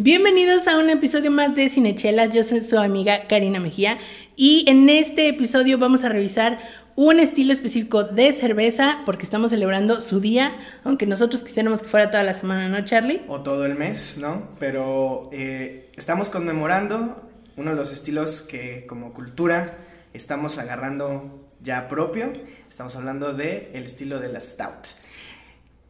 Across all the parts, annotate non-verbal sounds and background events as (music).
Bienvenidos a un episodio más de Cinechelas. Yo soy su amiga Karina Mejía y en este episodio vamos a revisar un estilo específico de cerveza porque estamos celebrando su día, aunque nosotros quisiéramos que fuera toda la semana, ¿no, Charlie? O todo el mes, ¿no? Pero eh, estamos conmemorando uno de los estilos que como cultura estamos agarrando ya propio. Estamos hablando de el estilo de la stout.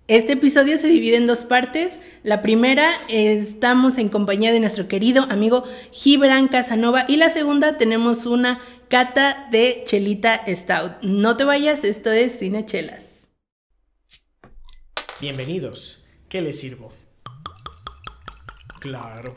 Este episodio se divide en dos partes. La primera, estamos en compañía de nuestro querido amigo Gibran Casanova. Y la segunda, tenemos una cata de Chelita Stout. No te vayas, esto es Cine Chelas. Bienvenidos. ¿Qué les sirvo? Claro.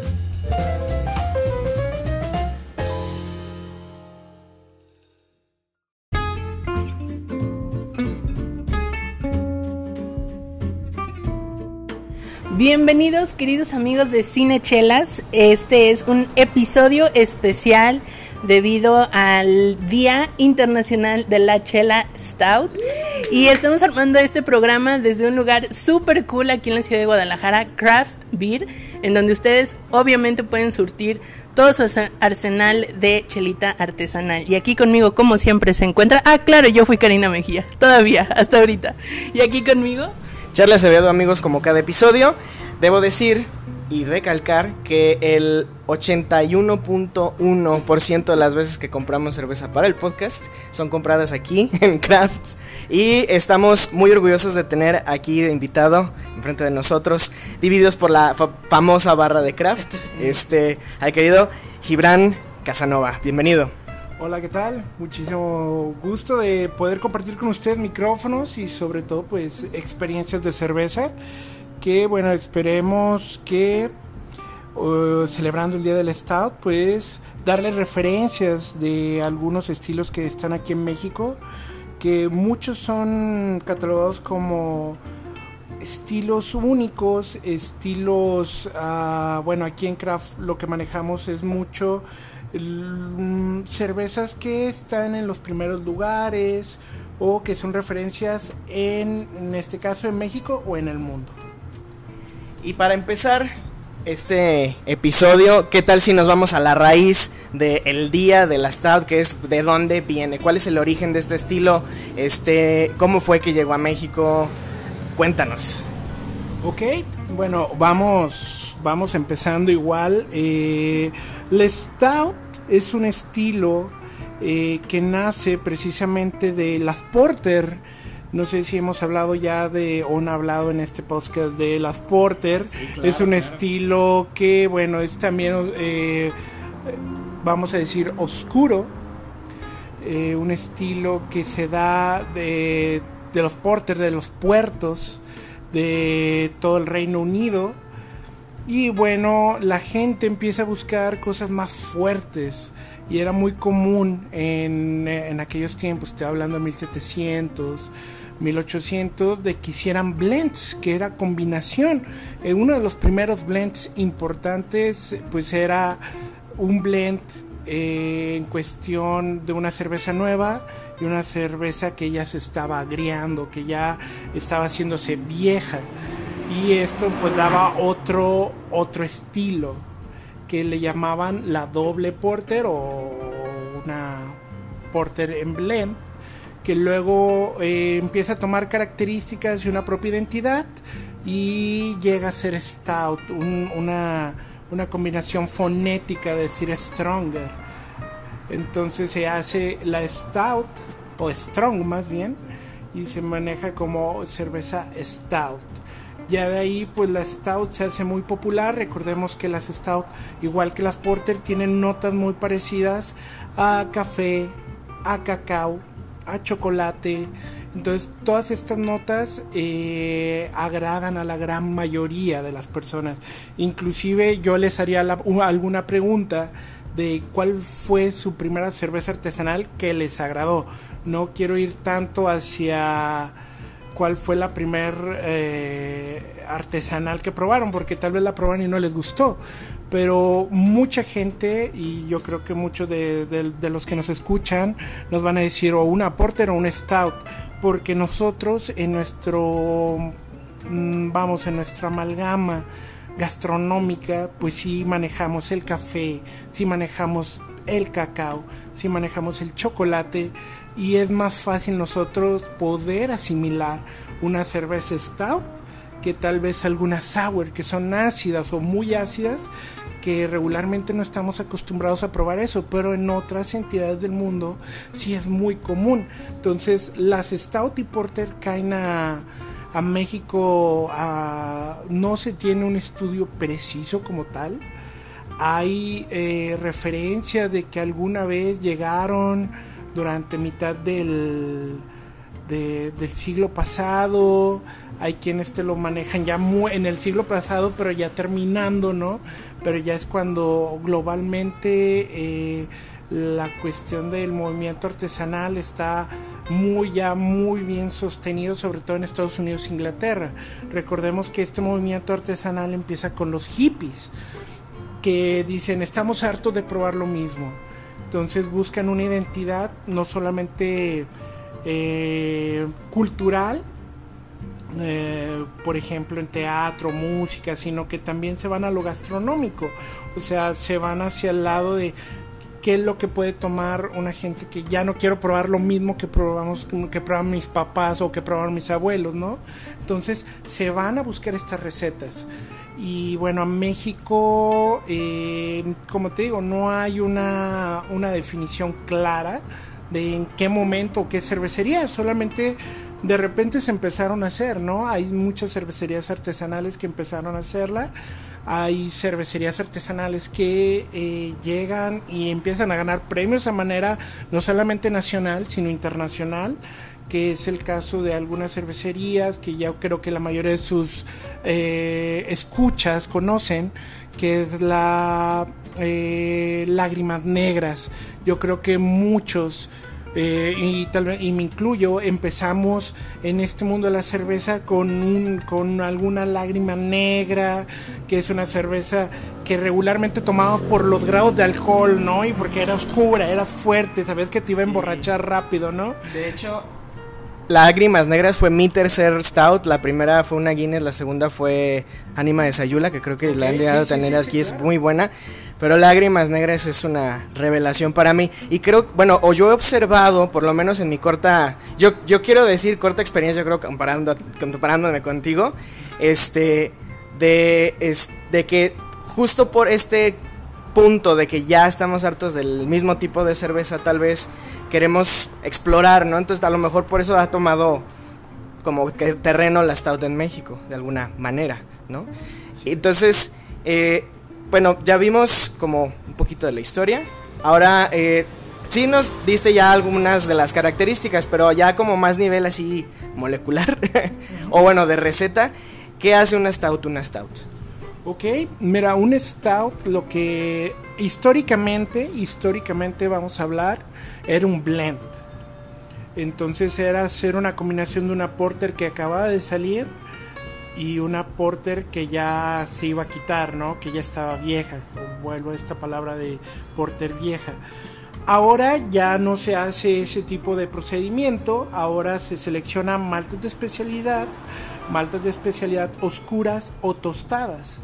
Bienvenidos queridos amigos de Cinechelas. Este es un episodio especial debido al Día Internacional de la Chela Stout. Y estamos armando este programa desde un lugar súper cool aquí en la ciudad de Guadalajara, Craft Beer, en donde ustedes obviamente pueden surtir todo su arse- arsenal de chelita artesanal. Y aquí conmigo, como siempre, se encuentra... Ah, claro, yo fui Karina Mejía, todavía, hasta ahorita. Y aquí conmigo... Charlie Acevedo, amigos, como cada episodio. Debo decir y recalcar que el 81.1% de las veces que compramos cerveza para el podcast son compradas aquí (laughs) en Craft. Y estamos muy orgullosos de tener aquí de invitado enfrente de nosotros, divididos por la fa- famosa barra de Craft, (laughs) este, al querido Gibran Casanova. Bienvenido. Hola, ¿qué tal? Muchísimo gusto de poder compartir con ustedes micrófonos y sobre todo pues experiencias de cerveza que bueno, esperemos que uh, celebrando el Día del Stout pues darle referencias de algunos estilos que están aquí en México que muchos son catalogados como estilos únicos, estilos, ah, bueno, aquí en Craft lo que manejamos es mucho cervezas que están en los primeros lugares o que son referencias en, en este caso en México o en el mundo. Y para empezar este episodio, ¿qué tal si nos vamos a la raíz del día de la Stout, que es de dónde viene? ¿Cuál es el origen de este estilo? Este, ¿Cómo fue que llegó a México? Cuéntanos. Ok, bueno, vamos, vamos empezando igual. Eh, Stout es un estilo eh, que nace precisamente de las Porter. No sé si hemos hablado ya de, o han hablado en este podcast de las Porter. claro, es un claro. estilo que, bueno, es también, eh, vamos a decir, oscuro. Eh, un estilo que se da de, de los Porter, de los puertos de todo el Reino Unido. Y bueno, la gente empieza a buscar cosas más fuertes. Y era muy común en, en aquellos tiempos, estoy hablando de 1700, 1800, de que hicieran blends, que era combinación. Eh, uno de los primeros blends importantes, pues era un blend eh, en cuestión de una cerveza nueva y una cerveza que ya se estaba agriando, que ya estaba haciéndose vieja. Y esto pues daba otro, otro estilo que le llamaban la doble porter o una porter en blend que luego eh, empieza a tomar características y una propia identidad y llega a ser stout, un- una, una combinación fonética de decir stronger. Entonces se hace la stout, o strong más bien, y se maneja como cerveza stout. Ya de ahí, pues la stout se hace muy popular. Recordemos que las stout, igual que las porter, tienen notas muy parecidas a café, a cacao, a chocolate. Entonces, todas estas notas eh, agradan a la gran mayoría de las personas. Inclusive yo les haría alguna pregunta de cuál fue su primera cerveza artesanal que les agradó. No quiero ir tanto hacia cuál fue la primer eh, artesanal que probaron, porque tal vez la probaron y no les gustó. Pero mucha gente, y yo creo que muchos de, los que nos escuchan, nos van a decir o una porter o un stout, porque nosotros en nuestro, mm, vamos, en nuestra amalgama gastronómica, pues sí manejamos el café, sí manejamos el cacao, sí manejamos el chocolate y es más fácil nosotros poder asimilar una cerveza stout que tal vez algunas sour que son ácidas o muy ácidas que regularmente no estamos acostumbrados a probar eso, pero en otras entidades del mundo sí es muy común. Entonces las stout y porter caen a, a México, no se tiene un estudio preciso como tal. Hay eh, referencia de que alguna vez llegaron durante mitad del, del siglo pasado. Hay quienes te lo manejan ya en el siglo pasado, pero ya terminando, ¿no? Pero ya es cuando globalmente eh, la cuestión del movimiento artesanal está muy ya muy bien sostenido, sobre todo en Estados Unidos e Inglaterra. Recordemos que este movimiento artesanal empieza con los hippies, que dicen estamos hartos de probar lo mismo entonces buscan una identidad no solamente eh, cultural, eh, por ejemplo en teatro, música, sino que también se van a lo gastronómico, o sea, se van hacia el lado de qué es lo que puede tomar una gente que ya no quiero probar lo mismo que probamos que probaban mis papás o que probaron mis abuelos, ¿no? Entonces se van a buscar estas recetas. Y bueno, en México, eh, como te digo, no hay una, una definición clara de en qué momento, qué cervecería, solamente de repente se empezaron a hacer, ¿no? Hay muchas cervecerías artesanales que empezaron a hacerla, hay cervecerías artesanales que eh, llegan y empiezan a ganar premios a manera no solamente nacional, sino internacional que es el caso de algunas cervecerías que ya creo que la mayoría de sus eh, escuchas conocen, que es la eh, Lágrimas Negras. Yo creo que muchos eh, y tal y me incluyo empezamos en este mundo de la cerveza con un, con alguna lágrima negra que es una cerveza que regularmente tomamos por los grados de alcohol no y porque era oscura era fuerte sabes que te iba a emborrachar rápido no de hecho Lágrimas Negras fue mi tercer stout. La primera fue una Guinness, la segunda fue Anima de Sayula, que creo que la han llegado a tener aquí, es muy buena. Pero Lágrimas Negras es una revelación para mí. Y creo, bueno, o yo he observado, por lo menos en mi corta, yo, yo quiero decir corta experiencia, creo, comparando, comparándome contigo, este, de, es, de que justo por este punto de que ya estamos hartos del mismo tipo de cerveza, tal vez queremos explorar, ¿no? Entonces a lo mejor por eso ha tomado como terreno la Stout en México, de alguna manera, ¿no? Entonces, eh, bueno, ya vimos como un poquito de la historia. Ahora, eh, sí nos diste ya algunas de las características, pero ya como más nivel así molecular, (laughs) o bueno, de receta, ¿qué hace una Stout una Stout? Ok, mira, un stout, lo que históricamente, históricamente vamos a hablar, era un blend. Entonces era hacer una combinación de una porter que acababa de salir y una porter que ya se iba a quitar, ¿no? Que ya estaba vieja. Vuelvo a esta palabra de porter vieja. Ahora ya no se hace ese tipo de procedimiento, ahora se seleccionan maltas de especialidad, maltas de especialidad oscuras o tostadas.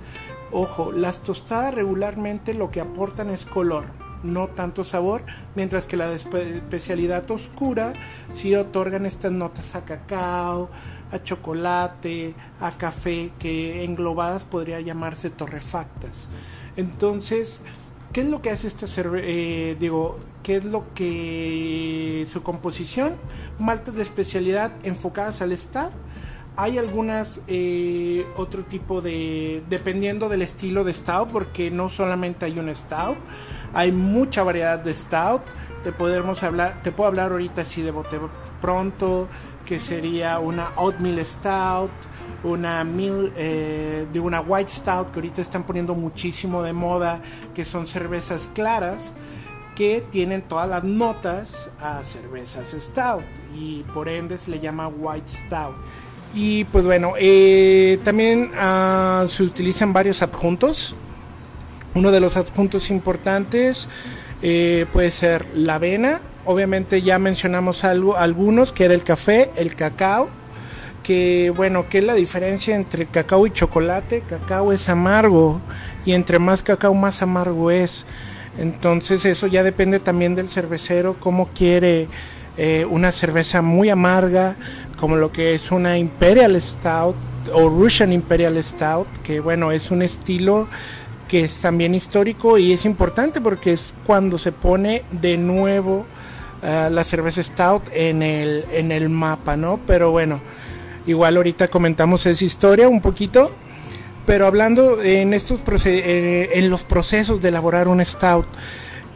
Ojo, las tostadas regularmente lo que aportan es color, no tanto sabor, mientras que la especialidad oscura sí otorgan estas notas a cacao, a chocolate, a café, que englobadas podría llamarse torrefactas. Entonces, ¿Qué es lo que hace esta cerveza? Eh, digo, ¿qué es lo que su composición? Maltas de especialidad enfocadas al stout. Hay algunas eh, otro tipo de dependiendo del estilo de stout, porque no solamente hay un stout, hay mucha variedad de stout. Te podemos hablar, te puedo hablar ahorita así de bote pronto, que sería una Oatmeal Stout, una Mil, eh, una White Stout, que ahorita están poniendo muchísimo de moda, que son cervezas claras que tienen todas las notas a cervezas stout y por ende se le llama white stout. Y pues bueno, eh, también ah, se utilizan varios adjuntos. Uno de los adjuntos importantes eh, puede ser la avena. Obviamente ya mencionamos algo, algunos, que era el café, el cacao. Que bueno, ¿qué es la diferencia entre cacao y chocolate? Cacao es amargo y entre más cacao más amargo es. Entonces eso ya depende también del cervecero, cómo quiere eh, una cerveza muy amarga, como lo que es una Imperial Stout o Russian Imperial Stout, que bueno, es un estilo que es también histórico y es importante porque es cuando se pone de nuevo uh, la cerveza Stout en el, en el mapa, ¿no? Pero bueno, igual ahorita comentamos esa historia un poquito. Pero hablando en estos eh, en los procesos de elaborar un stout,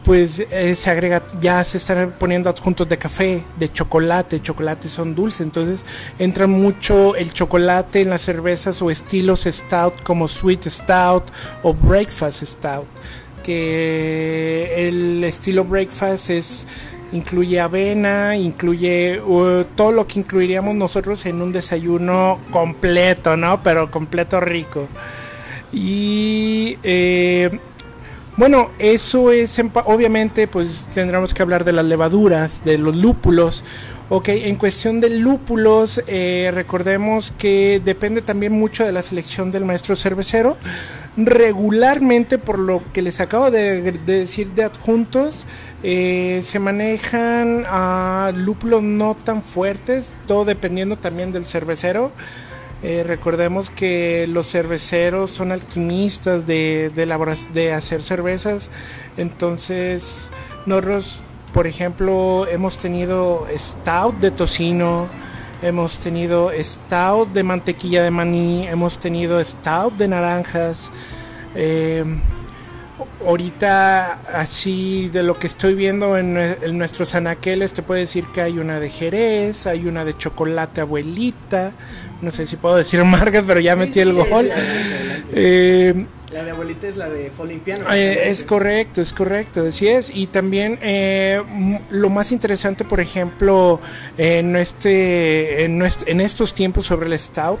pues eh, se agrega, ya se están poniendo adjuntos de café, de chocolate, chocolate son dulces, entonces entra mucho el chocolate en las cervezas o estilos stout como sweet stout o breakfast stout, que el estilo breakfast es incluye avena, incluye todo lo que incluiríamos nosotros en un desayuno completo, ¿no? Pero completo rico. Y eh, bueno, eso es, obviamente, pues tendremos que hablar de las levaduras, de los lúpulos. Ok, en cuestión de lúpulos, eh, recordemos que depende también mucho de la selección del maestro cervecero. Regularmente, por lo que les acabo de decir de adjuntos, eh, se manejan a lúpulos no tan fuertes, todo dependiendo también del cervecero. Eh, recordemos que los cerveceros son alquimistas de, de, hacer cervezas, entonces nosotros, por ejemplo, hemos tenido stout de tocino, hemos tenido stout de mantequilla de maní, hemos tenido stout de naranjas. Eh, ahorita así de lo que estoy viendo en, nuestros anaqueles te puedo decir que hay una de Jerez, hay una de chocolate abuelita, no sé si puedo decir (laughs) marcas, pero ya metí el gol. Eh, la de abuelita es la de Folimpiano. Eh, es correcto, es correcto, así es. Y también eh, lo más interesante, por ejemplo, en, este, en, en estos tiempos sobre el Stout,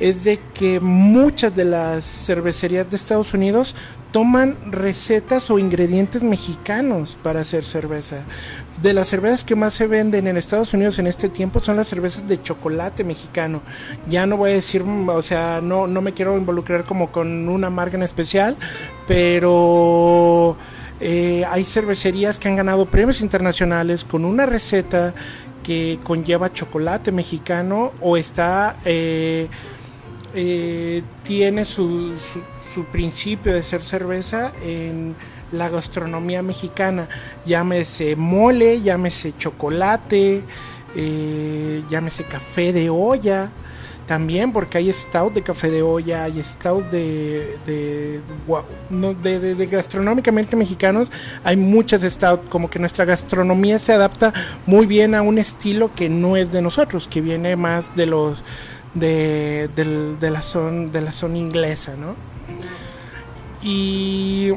es de que muchas de las cervecerías de Estados Unidos toman recetas o ingredientes mexicanos para hacer cerveza. De las cervezas que más se venden en Estados Unidos en este tiempo son las cervezas de chocolate mexicano. Ya no voy a decir, o sea, no, no me quiero involucrar como con una marca en especial, pero eh, hay cervecerías que han ganado premios internacionales con una receta que conlleva chocolate mexicano o está... Eh, eh, tiene su su principio de ser cerveza en la gastronomía mexicana. Llámese mole, llámese chocolate, eh, llámese café de olla. También porque hay stout de café de olla, hay stout de, de, de, de, gastronómicamente mexicanos, hay muchas stout, como que nuestra gastronomía se adapta muy bien a un estilo que no es de nosotros, que viene más de los de, de la zona de la zona inglesa, ¿no? Y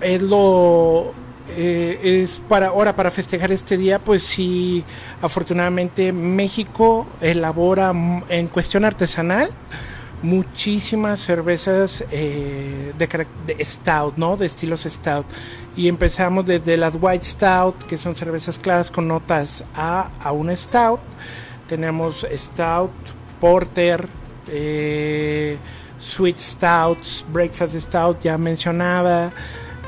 es lo eh, es para ahora para festejar este día pues sí afortunadamente México elabora en cuestión artesanal muchísimas cervezas eh, de, stout no de estilos stout. Y empezamos desde las white stout que son cervezas claras con notas a a un stout. Tenemos stout porter eh, Sweet Stouts, Breakfast Stout ya mencionaba,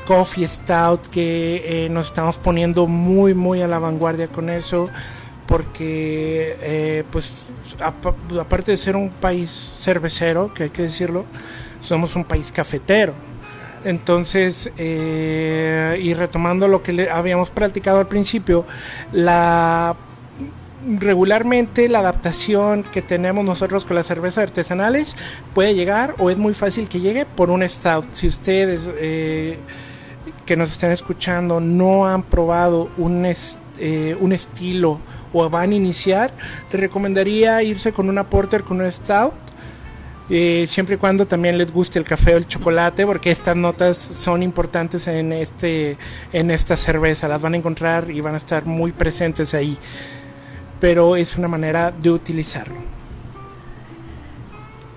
Coffee Stout que eh, nos estamos poniendo muy muy a la vanguardia con eso porque eh, pues aparte de ser un país cervecero, que hay que decirlo, somos un país cafetero. Entonces, eh, y retomando lo que habíamos practicado al principio, la regularmente la adaptación que tenemos nosotros con las cervezas artesanales puede llegar o es muy fácil que llegue por un stout. Si ustedes eh, que nos estén escuchando no han probado un eh, un estilo o van a iniciar, les recomendaría irse con una porter, con una stout. eh, siempre y cuando también les guste el café o el chocolate, porque estas notas son importantes en este en esta cerveza, las van a encontrar y van a estar muy presentes ahí. Pero es una manera de utilizarlo.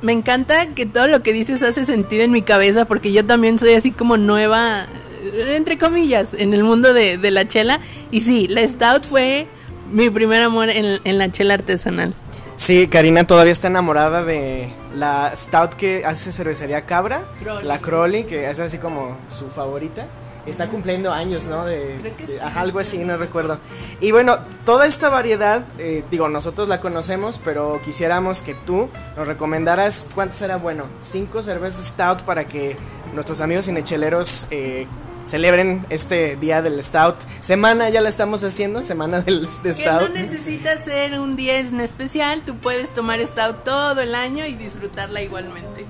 Me encanta que todo lo que dices hace sentido en mi cabeza porque yo también soy así como nueva, entre comillas, en el mundo de, de la chela. Y sí, la Stout fue mi primer amor en, en la chela artesanal. Sí, Karina todavía está enamorada de la stout que hace cervecería Cabra, Crowley. la Crowley, que es así como su favorita. Está cumpliendo años, ¿no? De, Creo que de- sí. ajá, algo así, no recuerdo. Y bueno, toda esta variedad, eh, digo, nosotros la conocemos, pero quisiéramos que tú nos recomendaras cuánto será bueno. Cinco cervezas stout para que nuestros amigos cinecheleros eh, celebren este día del stout. Semana ya la estamos haciendo, semana del de Que no stout. necesitas ser un día en especial, tú puedes tomar Stout todo el año y disfrutarla igualmente.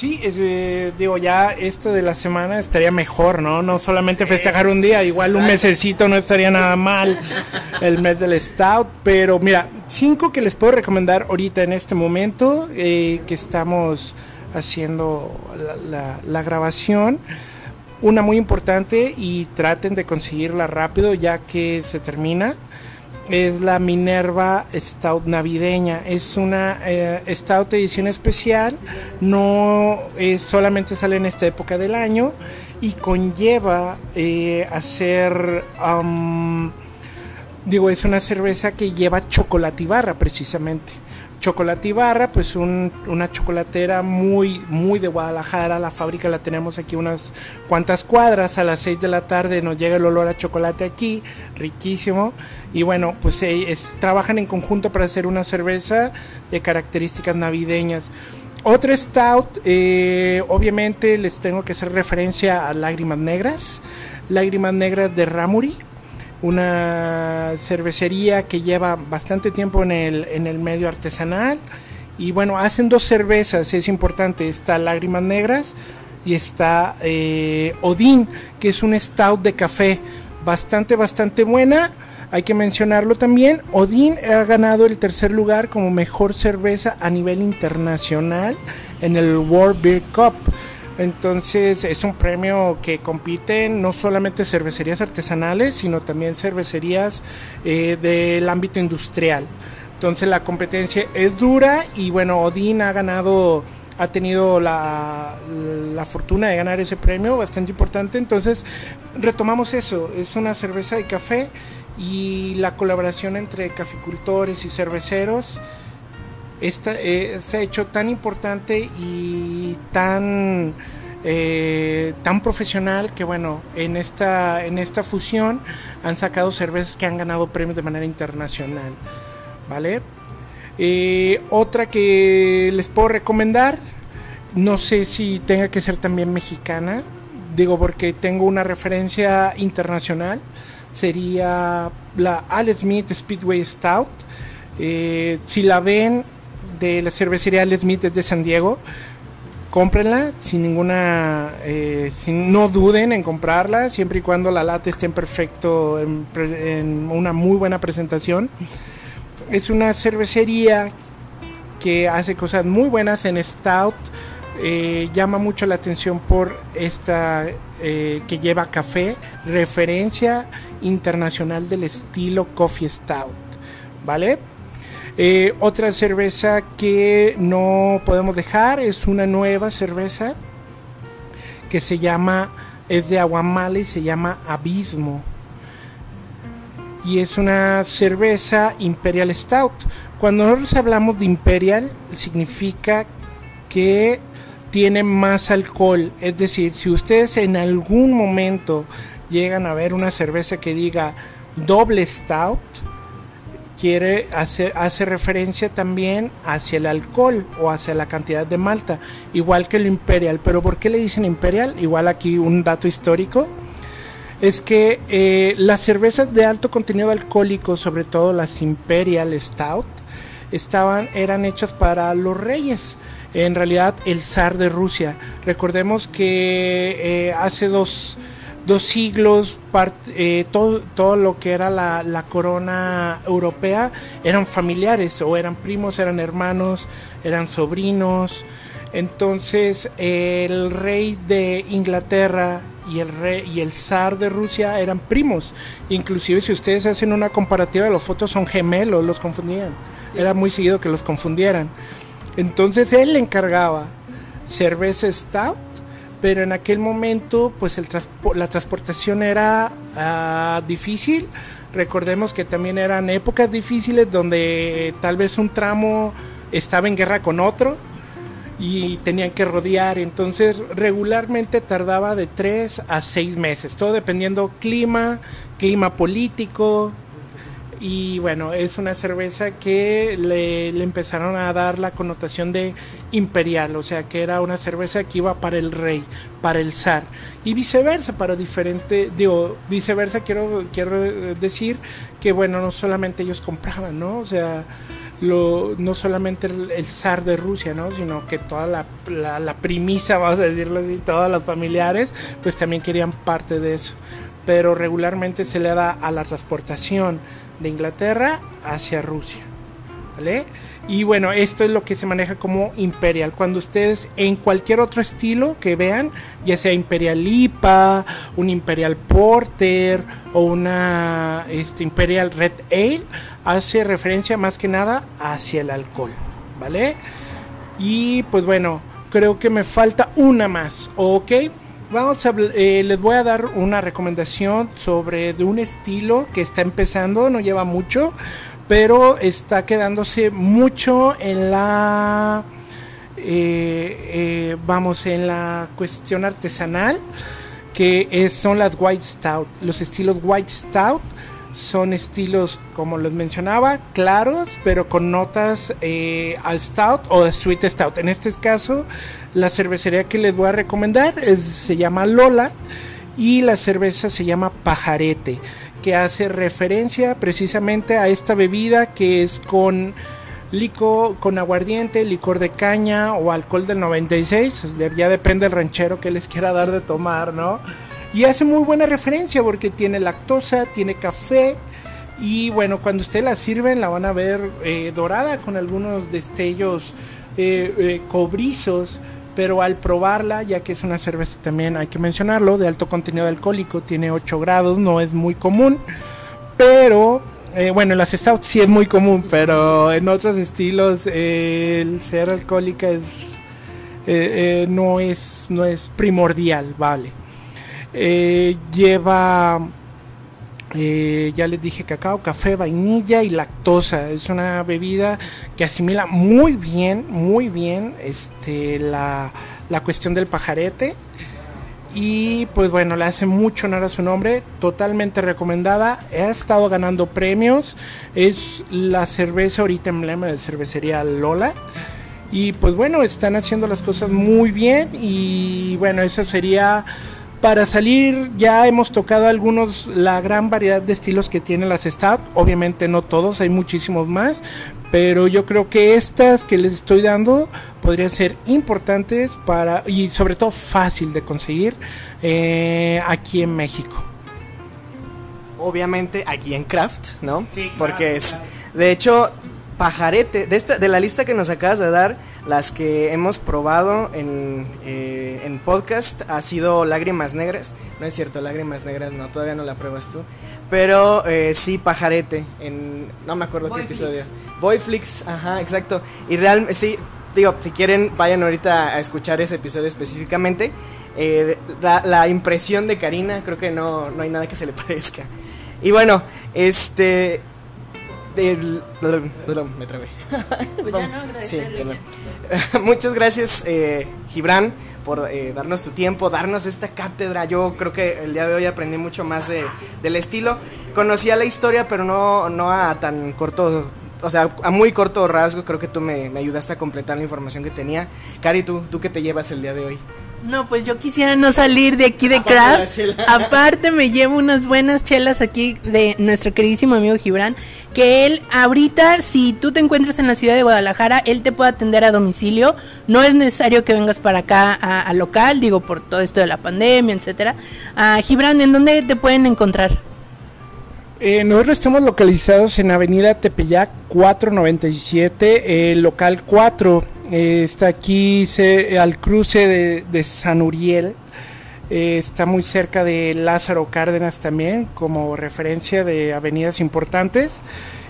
Sí, es, eh, digo, ya esto de la semana estaría mejor, ¿no? No solamente festejar un día, igual un mesecito no estaría nada mal (laughs) el mes del Stout, pero mira, cinco que les puedo recomendar ahorita en este momento eh, que estamos haciendo la, la- la grabación. Una muy importante y traten de conseguirla rápido ya que se termina es la Minerva Stout navideña. Es una eh, Stout edición especial. No solamente sale en esta época del año y conlleva eh, hacer. am, digo, es una cerveza que lleva chocolatibarra precisamente. Chocolatibarra, pues un- una chocolatera muy, muy de Guadalajara. La fábrica la tenemos aquí unas cuantas cuadras. A las 6 de la tarde nos llega el olor a chocolate aquí, riquísimo. Y bueno, pues eh, es- trabajan en conjunto para hacer una cerveza de características navideñas. Otra stout, eh, obviamente les tengo que hacer referencia a Lágrimas Negras. Lágrimas Negras de Ramuri una cervecería que lleva bastante tiempo en el, en el medio artesanal. Y bueno, hacen dos cervezas, es importante. Está Lágrimas Negras y está eh, Odín, que es un stout de café bastante, bastante buena. Hay que mencionarlo también. Odín ha ganado el tercer lugar como mejor cerveza a nivel internacional en el World Beer Cup. Entonces es un premio que compiten no solamente cervecerías artesanales, sino también cervecerías eh, del ámbito industrial. Entonces la competencia es dura y bueno, Odín ha ganado, ha tenido la, la fortuna de ganar ese premio bastante importante. Entonces retomamos eso, es una cerveza de café y la colaboración entre caficultores y cerveceros esta, eh, se ha hecho tan importante y tan eh, tan profesional que bueno en esta en esta fusión han sacado cervezas que han ganado premios de manera internacional vale Eh, otra que les puedo recomendar no sé si tenga que ser también mexicana digo porque tengo una referencia internacional sería la Al Smith Speedway Stout. Si la ven de la cervecería Al Smith desde San Diego, cómprenla sin ninguna, eh, sin- no duden en comprarla, siempre y cuando la lata esté en perfecto, en, una muy buena presentación. Es una cervecería que hace cosas muy buenas en Stout. eh, llama mucho la atención por esta eh, que lleva café, referencia internacional del estilo Coffee Stout, ¿vale? Eh, otra cerveza que no podemos dejar es una nueva cerveza que se llama, es de Aguamala y se llama Abismo. Y es una cerveza Imperial Stout. Cuando nosotros hablamos de Imperial, significa que tiene más alcohol. Es decir, si ustedes en algún momento llegan a ver una cerveza que diga doble stout, quiere hace referencia también hacia el alcohol o hacia la cantidad de malta, igual que el imperial. Pero ¿por qué le dicen imperial? Igual aquí un dato histórico es que eh, las cervezas de alto contenido alcohólico, sobre todo las Imperial Stout, estaban, eran hechas para los reyes. En realidad, el zar de Rusia. Recordemos que eh, hace dos, dos siglos, part- eh, todo, todo lo que era la, la corona europea eran familiares o eran primos, eran hermanos, eran sobrinos. Entonces el rey de Inglaterra y el rey y el zar de Rusia eran primos. Inclusive si ustedes hacen una comparativa de las fotos son gemelos, los confundían. Era muy seguido que los confundieran. Entonces él le encargaba cerveza stout, pero en aquel momento pues el transpo- la transportación era ah, difícil. Recordemos que también eran épocas difíciles donde tal vez un tramo estaba en guerra con otro y tenían que rodear, entonces regularmente tardaba de 3 a 6 meses, todo dependiendo clima, clima político, y bueno, es una cerveza que le, le empezaron a dar la connotación de imperial, o sea que era una cerveza que iba para el rey, para el zar, y viceversa, para diferente, digo, viceversa quiero, quiero decir que bueno, no solamente ellos compraban, ¿no? O sea, lo, no solamente el, zar de Rusia, ¿no? Sino que toda la, la, la primisa, vamos a decirlo así, todos los familiares, pues también querían parte de eso. Pero regularmente se le da a la transportación de Inglaterra hacia Rusia, ¿vale? Y bueno, esto es lo que se maneja como Imperial. Cuando ustedes en cualquier otro estilo que vean, ya sea Imperial IPA, un Imperial Porter o una este, Imperial Red Ale, hace referencia más que nada hacia el alcohol, ¿vale? Y pues bueno, creo que me falta una más, ¿ok? Vamos a, eh, les voy a dar una recomendación sobre de un estilo que está empezando, no lleva mucho, pero está quedándose mucho en la, eh, eh, vamos, en la cuestión artesanal, que son las White Stout. Los estilos White Stout son estilos, como les mencionaba, claros, pero con notas eh, Stout o Sweet Stout. En este caso, la cervecería que les voy a recomendar es- se llama Lola y la cerveza se llama Pajarete, que hace referencia precisamente a esta bebida que es con licor, con aguardiente, licor de caña o alcohol del 96, de- ya depende del ranchero que les quiera dar de tomar, ¿no? Y hace muy buena referencia porque tiene lactosa, tiene café y bueno, cuando ustedes la sirven la van a ver eh, dorada con algunos destellos eh, eh, cobrizos, pero al probarla, ya que es una cerveza también hay que mencionarlo, de alto contenido alcohólico, tiene 8 grados, no es muy común, pero bueno, en las stouts sí es muy común, pero en otros estilos el ser alcohólica es, no, es, no es primordial, vale. Eh, lleva, eh, ya les dije, cacao, café, vainilla y lactosa. Es una bebida que asimila muy bien, muy bien este, la, la cuestión del pajarete. Y pues bueno, le hace mucho honor a su nombre, totalmente recomendada. Ha estado ganando premios. Es la cerveza ahorita emblema de cervecería Lola. Y pues bueno, están haciendo las cosas muy bien. Y bueno, eso sería para salir. Ya hemos tocado algunos, la gran variedad de estilos que tiene las Stout. Obviamente no todos, hay muchísimos más. Pero yo creo que estas que les estoy dando podrían ser importantes para y sobre todo fácil de conseguir eh, aquí en México. Obviamente aquí en Craft, ¿no? Sí, claro, Porque es, claro. de hecho, pajarete, de, esta, de la lista que nos acabas de dar, las que hemos probado en, eh, en podcast ha sido Lágrimas Negras. No es cierto, Lágrimas Negras no, todavía no la pruebas tú. Pero eh, sí, pajarete, en, no me acuerdo qué episodio. Boyflix, ajá, exacto. Y realmente, sí, digo, si quieren, vayan ahorita a escuchar ese episodio específicamente. Eh, la, la impresión de Karina, creo que no, no hay nada que se le (laughs) parezca. Y bueno, este. Del- me trabé. Pues Vamos. ya no, Sí, agradecerle. perdón. ya. (laughs) Muchas gracias, eh, Gibran, por eh, darnos tu tiempo, darnos esta cátedra. Yo creo que el día de hoy aprendí mucho más de, del estilo. Conocía la historia, pero no, no a tan corto, o sea, a muy corto rasgo. Creo que tú me, me ayudaste a completar la información que tenía. Cari, ¿tú, ¿tú qué te llevas el día de hoy? No, pues yo quisiera no salir de aquí de Aparte Craft. (laughs) Aparte me llevo unas buenas chelas aquí de nuestro queridísimo amigo Gibran. Que él ahorita, si tú te encuentras en la ciudad de Guadalajara, él te puede atender a domicilio. No es necesario que vengas para acá a, a local, digo, por todo esto de la pandemia, etcétera. Ah, Gibran, ¿en dónde te pueden encontrar? Eh, nosotros estamos localizados en Avenida Tepeyac 497, eh, local 4. eh, está aquí se- al cruce de, San Uriel. eh, está muy cerca de Lázaro Cárdenas también, como referencia de avenidas importantes.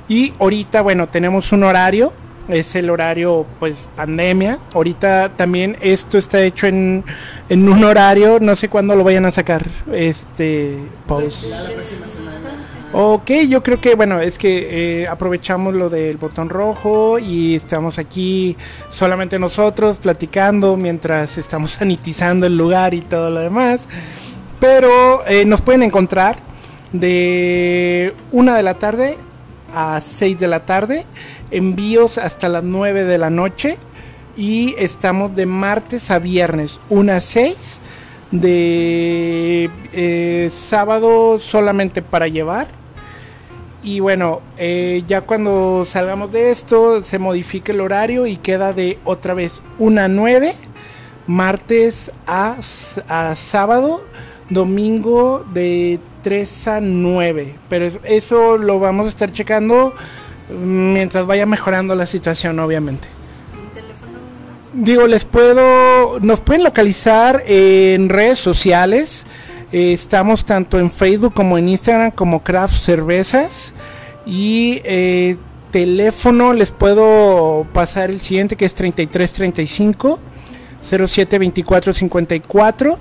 Y ahorita, bueno, tenemos un horario. Es el horario, pues, pandemia. Ahorita también esto está hecho en, en un horario. No sé cuándo lo vayan a sacar. Este, pues. Ok, yo creo que, bueno, es que eh, aprovechamos lo del botón rojo y estamos aquí solamente nosotros platicando mientras estamos (laughs) sanitizando el lugar y todo lo demás. Pero eh, nos pueden encontrar de una de la tarde a 6 de la tarde, envíos hasta las 9 de la noche y estamos de martes a viernes, 1 a 6, de eh, sábado solamente para llevar. Y bueno, eh, ya cuando salgamos de esto, se modifica el horario y queda de otra vez 1 a 9, martes a, a sábado, domingo de 3 a 9. Pero es- eso lo vamos a estar checando mientras vaya mejorando la situación, obviamente. Digo, les puedo, nos pueden localizar en redes sociales. Eh, estamos tanto en Facebook como en Instagram como Craft Cervezas. Y eh, teléfono les puedo pasar el siguiente que es 3335 072454.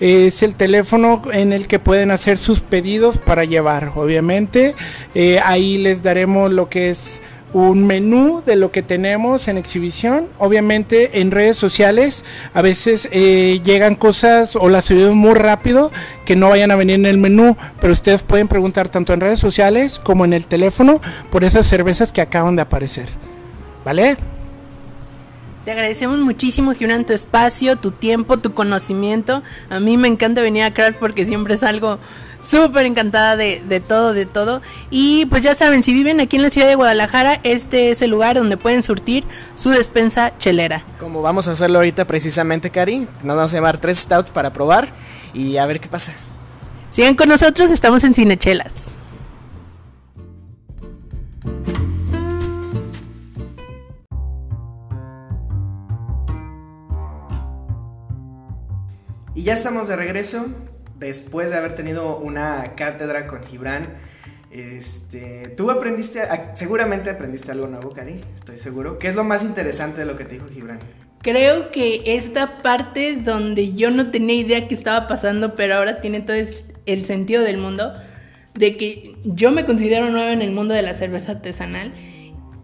Es el teléfono en el que pueden hacer sus pedidos para llevar, obviamente. Eh, ahí les daremos lo que es un menú de lo que tenemos en exhibición. Obviamente en redes sociales a veces eh, llegan cosas o las subimos muy rápido que no vayan a venir en el menú, pero ustedes pueden preguntar tanto en redes sociales como en el teléfono por esas cervezas que acaban de aparecer. ¿Vale? Te agradecemos muchísimo, Gibran, tu espacio, tu tiempo, tu conocimiento. A mí me encanta venir a Craft porque siempre salgo súper encantada de, de todo, de todo. Y pues ya saben, si viven aquí en la ciudad de Guadalajara, este es el lugar donde pueden surtir su despensa chelera. Como vamos a hacerlo ahorita precisamente, Cari, nos vamos a llevar tres stouts para probar y a ver qué pasa. Sigan con nosotros, estamos en Cinechelas. Y ya estamos de regreso después de haber tenido una cátedra con Gibran. Este, tú aprendiste, seguramente aprendiste algo nuevo, Cari, estoy seguro. ¿Qué es lo más interesante de lo que te dijo Gibran? Creo que esta parte donde yo no tenía idea que estaba pasando, pero ahora tiene todo el sentido del mundo, de que yo me considero nueva en el mundo de la cerveza artesanal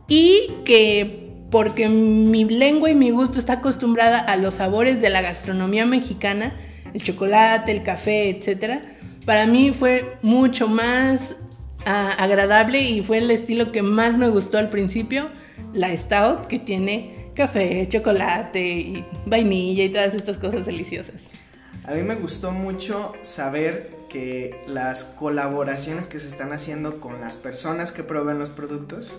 y que porque mi lengua y mi gusto está acostumbrada a los sabores de la gastronomía mexicana, el chocolate, el café, etcétera, para mí fue mucho más ah, agradable y fue el estilo que más me gustó al principio, la stout que tiene café, chocolate y vainilla y todas estas cosas deliciosas. A mí me gustó mucho saber que las colaboraciones que se están haciendo con las personas que prueban los productos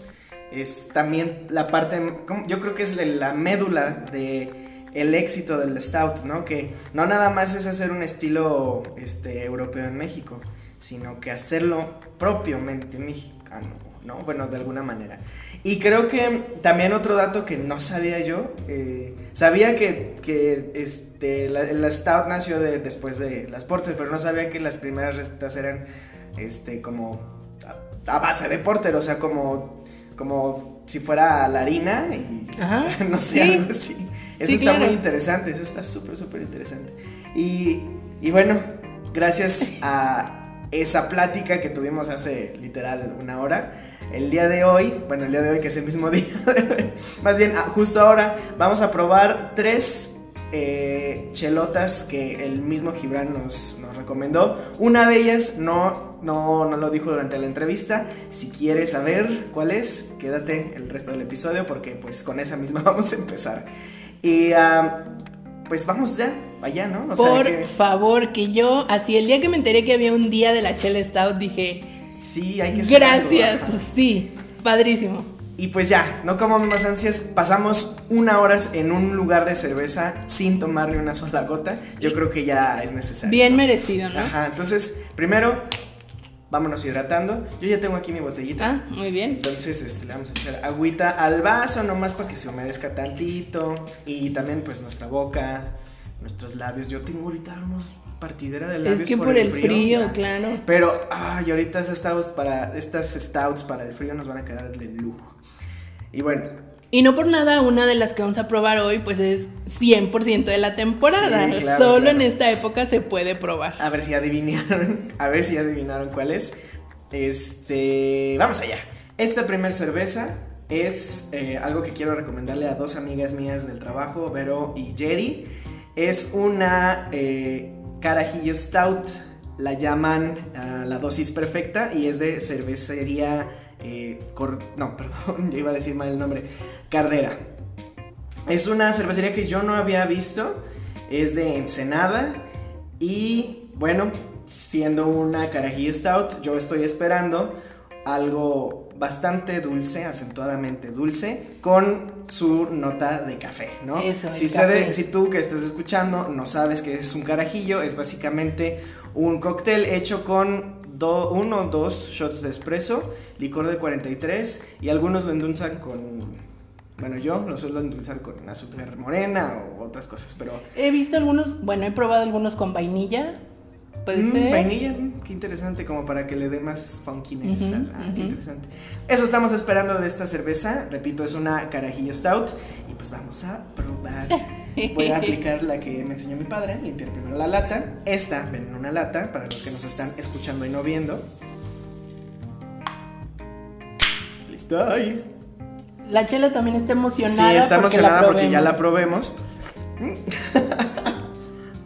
es también la parte, yo creo que es la médula de el éxito del stout, ¿no? Que no nada más es hacer un estilo este, europeo en México, sino que hacerlo propiamente mexicano, ¿no? Bueno, de alguna manera. Y creo que también otro dato que no sabía yo, eh, sabía que, que, este, la, la Stout nació de- después de las Porter, pero no sabía que las primeras recetas eran este, como a, a base de Porter, o sea, como, como si fuera la harina y Ajá, (laughs) no sé, sí. algo así. Eso Sí, está claro. muy interesante, eso está súper, súper interesante. Y, y bueno, gracias (laughs) a esa plática que tuvimos hace literal una hora. El día de hoy, bueno, el día de hoy que es el mismo (laughs) día, más bien ah, justo ahora, vamos a probar tres eh, chelotas que el mismo Gibran nos, nos recomendó. Una de ellas no, no, no lo dijo durante la entrevista. Si quieres saber cuál es, quédate el resto del episodio porque pues con esa misma (laughs) vamos a empezar. Y ah, pues vamos ya, allá, ¿no? O sea, Por que- favor, que yo, así el día que me enteré que había un día de la Chela Stout, dije, sí, hay que algo, gracias, sí, padrísimo. Y pues ya, no como más ansias, pasamos una hora en un lugar de cerveza sin tomar ni una sola gota. Yo creo que ya es necesario. Bien ¿no? merecido, ¿no? Ajá, entonces, primero, vámonos hidratando. Yo ya tengo aquí mi botellita. Ah, muy bien. Entonces, este, le vamos a echar agüita al vaso, nomás para que se humedezca tantito. Y también, pues, nuestra boca, nuestros labios. Yo tengo ahorita unos partidera de labios. Es que por, el frío, claro. Pero, ay, ahorita esas stouts para, estas stouts para el frío nos van a quedar de lujo. Y bueno, Y no por nada, una de las que vamos a probar hoy, pues es 100% de la temporada. Sí, claro, Solo claro. en esta época se puede probar. a ver si adivinaron, a ver si adivinaron cuál es. Este, vamos allá. Esta primer cerveza es eh, algo que quiero recomendarle a dos amigas mías del trabajo, Vero y Jerry. Es una eh, carajillo stout, la llaman ah, la dosis perfecta y es de cervecería, eh, Cor- no, (laughs) perdón, yo iba a decir mal el nombre, Cardera. Es una cervecería que yo no había visto, es de Ensenada y bueno, siendo una carajillo stout, yo estoy esperando algo bastante dulce, acentuadamente dulce, con su nota de café, ¿no? Eso, si, café. si tú que estás escuchando no sabes que es un carajillo, es básicamente un cóctel hecho con do- uno o dos shots de espresso, licor de 43 y algunos lo endulzan con... Bueno, yo lo suelo endulzar con azúcar morena o otras cosas, pero... He visto algunos, bueno, he probado algunos con vainilla. Puede Mm, ser. Vainilla, mm, qué interesante, como para que le dé más funkiness. Ah, qué interesante. Eso estamos esperando de esta cerveza. Repito, es una carajillo stout. Y pues vamos a probar. (laughs) Voy a aplicar la que me enseñó mi padre, limpiar primero la lata. Esta, ven en una lata, para los que nos están escuchando y no viendo. Listo. La chela también está Sí, emocionada. está porque emocionada la porque ya la probemos. (laughs)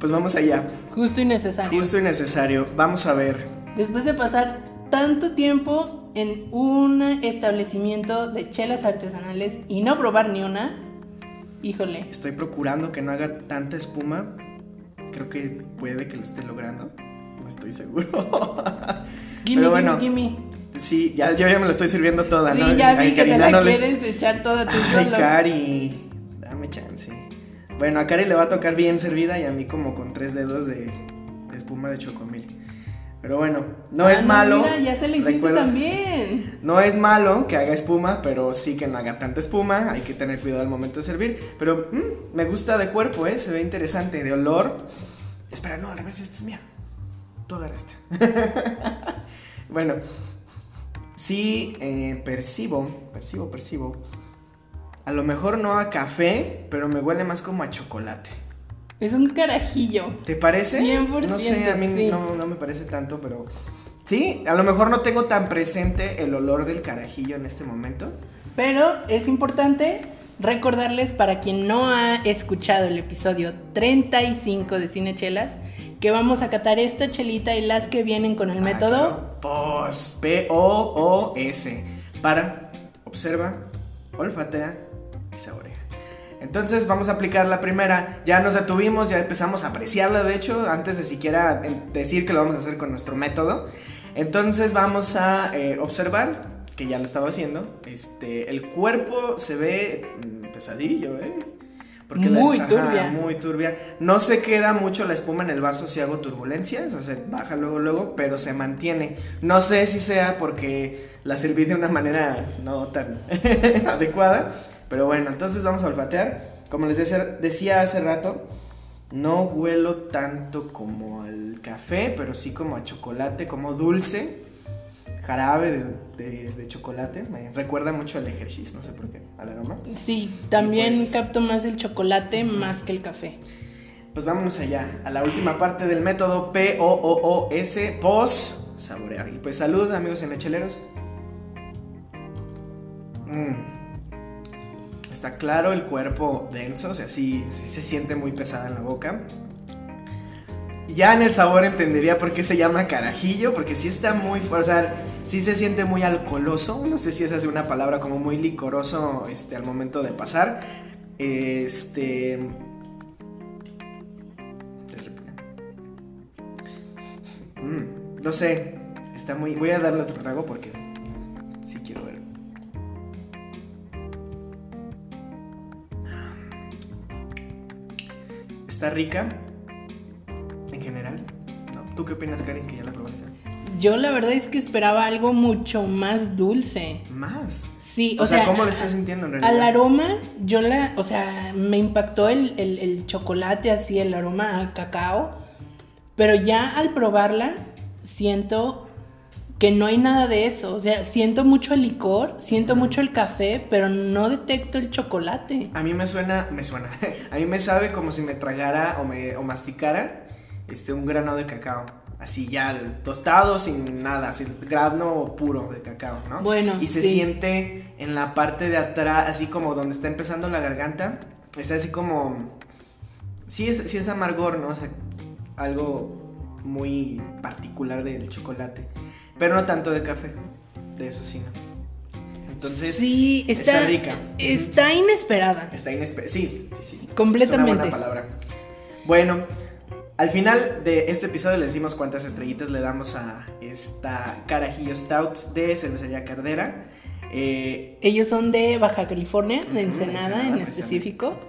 pues vamos allá. Justo y necesario. Justo y necesario. Vamos a ver. Después de pasar tanto tiempo en un establecimiento de chelas artesanales y no probar ni una, híjole. Estoy procurando que no haga tanta espuma. Creo que puede que lo esté logrando. No estoy seguro. (laughs) Gimme, Pero bueno, gimme, gimme. sí, ya, yo ya me lo estoy sirviendo toda, Sí, ¿no? ya vi Ay, que Cari, te la no les- quieres echar toda tu Ay. Cari. Bueno, a Cari le va a tocar bien servida y a mí como con tres dedos de, de espuma de chocomil. Pero bueno, no Ah, es malo. Mira, ya se le hiciste Recuerda- también. No es malo que haga espuma, pero sí que no haga tanta espuma. Hay que tener cuidado al momento de servir. Pero mm, me gusta de cuerpo, ¿eh? Se ve interesante. De olor. Espera, no, al revés, esta es mía. Tú agarra esta. (laughs) bueno, sí eh, percibo, percibo, percibo. A lo mejor no a café, pero me huele más como a chocolate. Es un carajillo. ¿Te parece? 100%, No sé, a mí sí. no, no me parece tanto, pero... Sí, a lo mejor no tengo tan presente el olor del carajillo en este momento. Pero es importante recordarles para quien no ha escuchado el episodio 35 de Cinechelas que vamos a catar esta chelita y las que vienen con el Ah, método. claro. POS, P-O-O-S. Para, observa, olfatea Entonces vamos a aplicar la primera. Ya nos detuvimos, ya empezamos a apreciarla, de hecho, antes de siquiera decir que lo vamos a hacer con nuestro método. Entonces vamos a eh, observar, que ya lo estaba haciendo, este, el cuerpo se ve mm, pesadillo, ¿eh? Muy ajá, turbia. muy turbia. No se queda mucho la espuma en el vaso si hago turbulencias, o sea, baja luego, luego, pero se mantiene. No sé si sea porque la serví de una manera no tan (laughs) adecuada, pero bueno, entonces vamos a olfatear. Como les decía, hace rato, no huelo tanto como al café, pero sí como a chocolate, como dulce, jarabe de, de- de chocolate. Me recuerda mucho al Hershey's, no sé por qué, al aroma. Sí, también pues- capto más el chocolate más que el café. Pues vámonos allá, a la última parte del método P-O-O-O-S, pos, saborear. Y pues salud, amigos enecheleros. Mm está claro, el cuerpo denso, o sea, sí, se siente muy pesada en la boca. Ya en el sabor entendería por qué se llama carajillo, porque sí está muy fuerte, o sea, sí se siente muy alcoholoso, no sé si esa es una palabra como muy licoroso este, al momento de pasar. Este... Mm, no sé, está muy... Voy a darle otro trago porque Está rica en general. ¿no? ¿Tú qué opinas, Karen, que ya la probaste? Yo la verdad es que esperaba algo mucho más dulce. Más. Sí, O, o, sea, sea, ¿cómo lo estás sintiendo en realidad? Al aroma, yo la, o sea, me impactó el, el- el chocolate así, el aroma a cacao. Pero ya al probarla, siento que no hay nada de eso. O sea, siento mucho el licor, siento mucho el café, pero no detecto el chocolate. A mí me suena, me suena. (laughs) A mí me sabe como si me tragara o me o masticara este un grano de cacao. Así ya tostado sin nada, así grano puro de cacao, ¿no? Bueno, Y se sí. siente en la parte de atrás, así como donde está empezando la garganta, está así como sí es sí es amargor, ¿no? O sea, algo muy particular del chocolate, pero no tanto de café. De eso sí no. Entonces, Sí, está, está rica. Está inesperada. Está inesperado. Sí, sí, sí. Completamente. Es una buena palabra. Bueno, al final de este episodio les dimos cuántas estrellitas le damos a esta Carajillo Stout de Cervecería Cardera. Eh, Ellos son de Baja California, de Ensenada, Ensenada, en específico.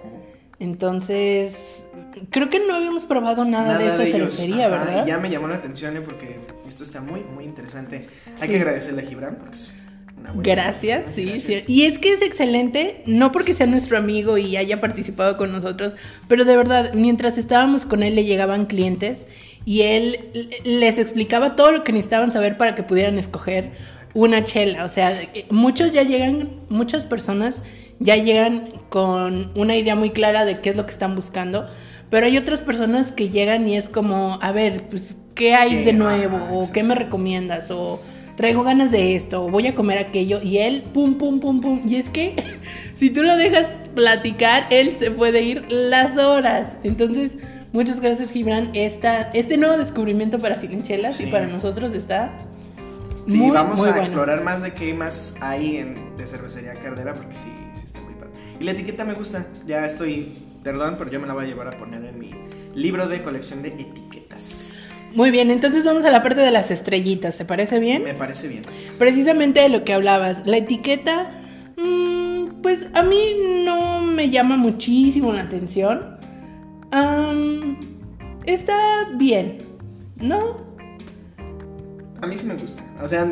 Entonces, creo que no habíamos probado nada, de esta cervecería, Ajá, ¿verdad? Y ya me llamó la atención eh, porque esto está muy, muy interesante. Hay Sí. que agradecerle a Gibran porque es una buena Gracias, sí, Gracias. sí. Y es que es excelente, no porque sea nuestro amigo y haya participado con nosotros, pero de verdad, mientras estábamos con él le llegaban clientes y él les explicaba todo lo que necesitaban saber para que pudieran escoger una chela. O sea, muchos ya llegan, muchas personas ya llegan con una idea muy clara de qué es lo que están buscando, pero hay otras personas que llegan y es como, a ver, pues, ¿qué hay ¿Qué? de nuevo? Ajá, ¿O qué me recomiendas? O traigo ganas de esto, o voy a comer aquello, y él, pum, pum, pum, pum. Y es que (laughs) si tú lo dejas platicar, él se puede ir las horas. Entonces, muchas gracias, Gibran. Esta, este nuevo descubrimiento para Silenchelas y Sí. para nosotros está. Sí, muy, vamos muy a bueno. explorar más de qué más hay en, de cervecería Cardera porque sí, Y la etiqueta me gusta, ya estoy, perdón, pero yo me la voy a llevar a poner en mi libro de colección de etiquetas. Muy bien, entonces vamos a la parte de las estrellitas, ¿te parece bien? Me parece bien. Precisamente de lo que hablabas, la etiqueta, mm, pues a mí no me llama muchísimo la atención. Está bien, ¿no? A mí sí me gusta. O sea,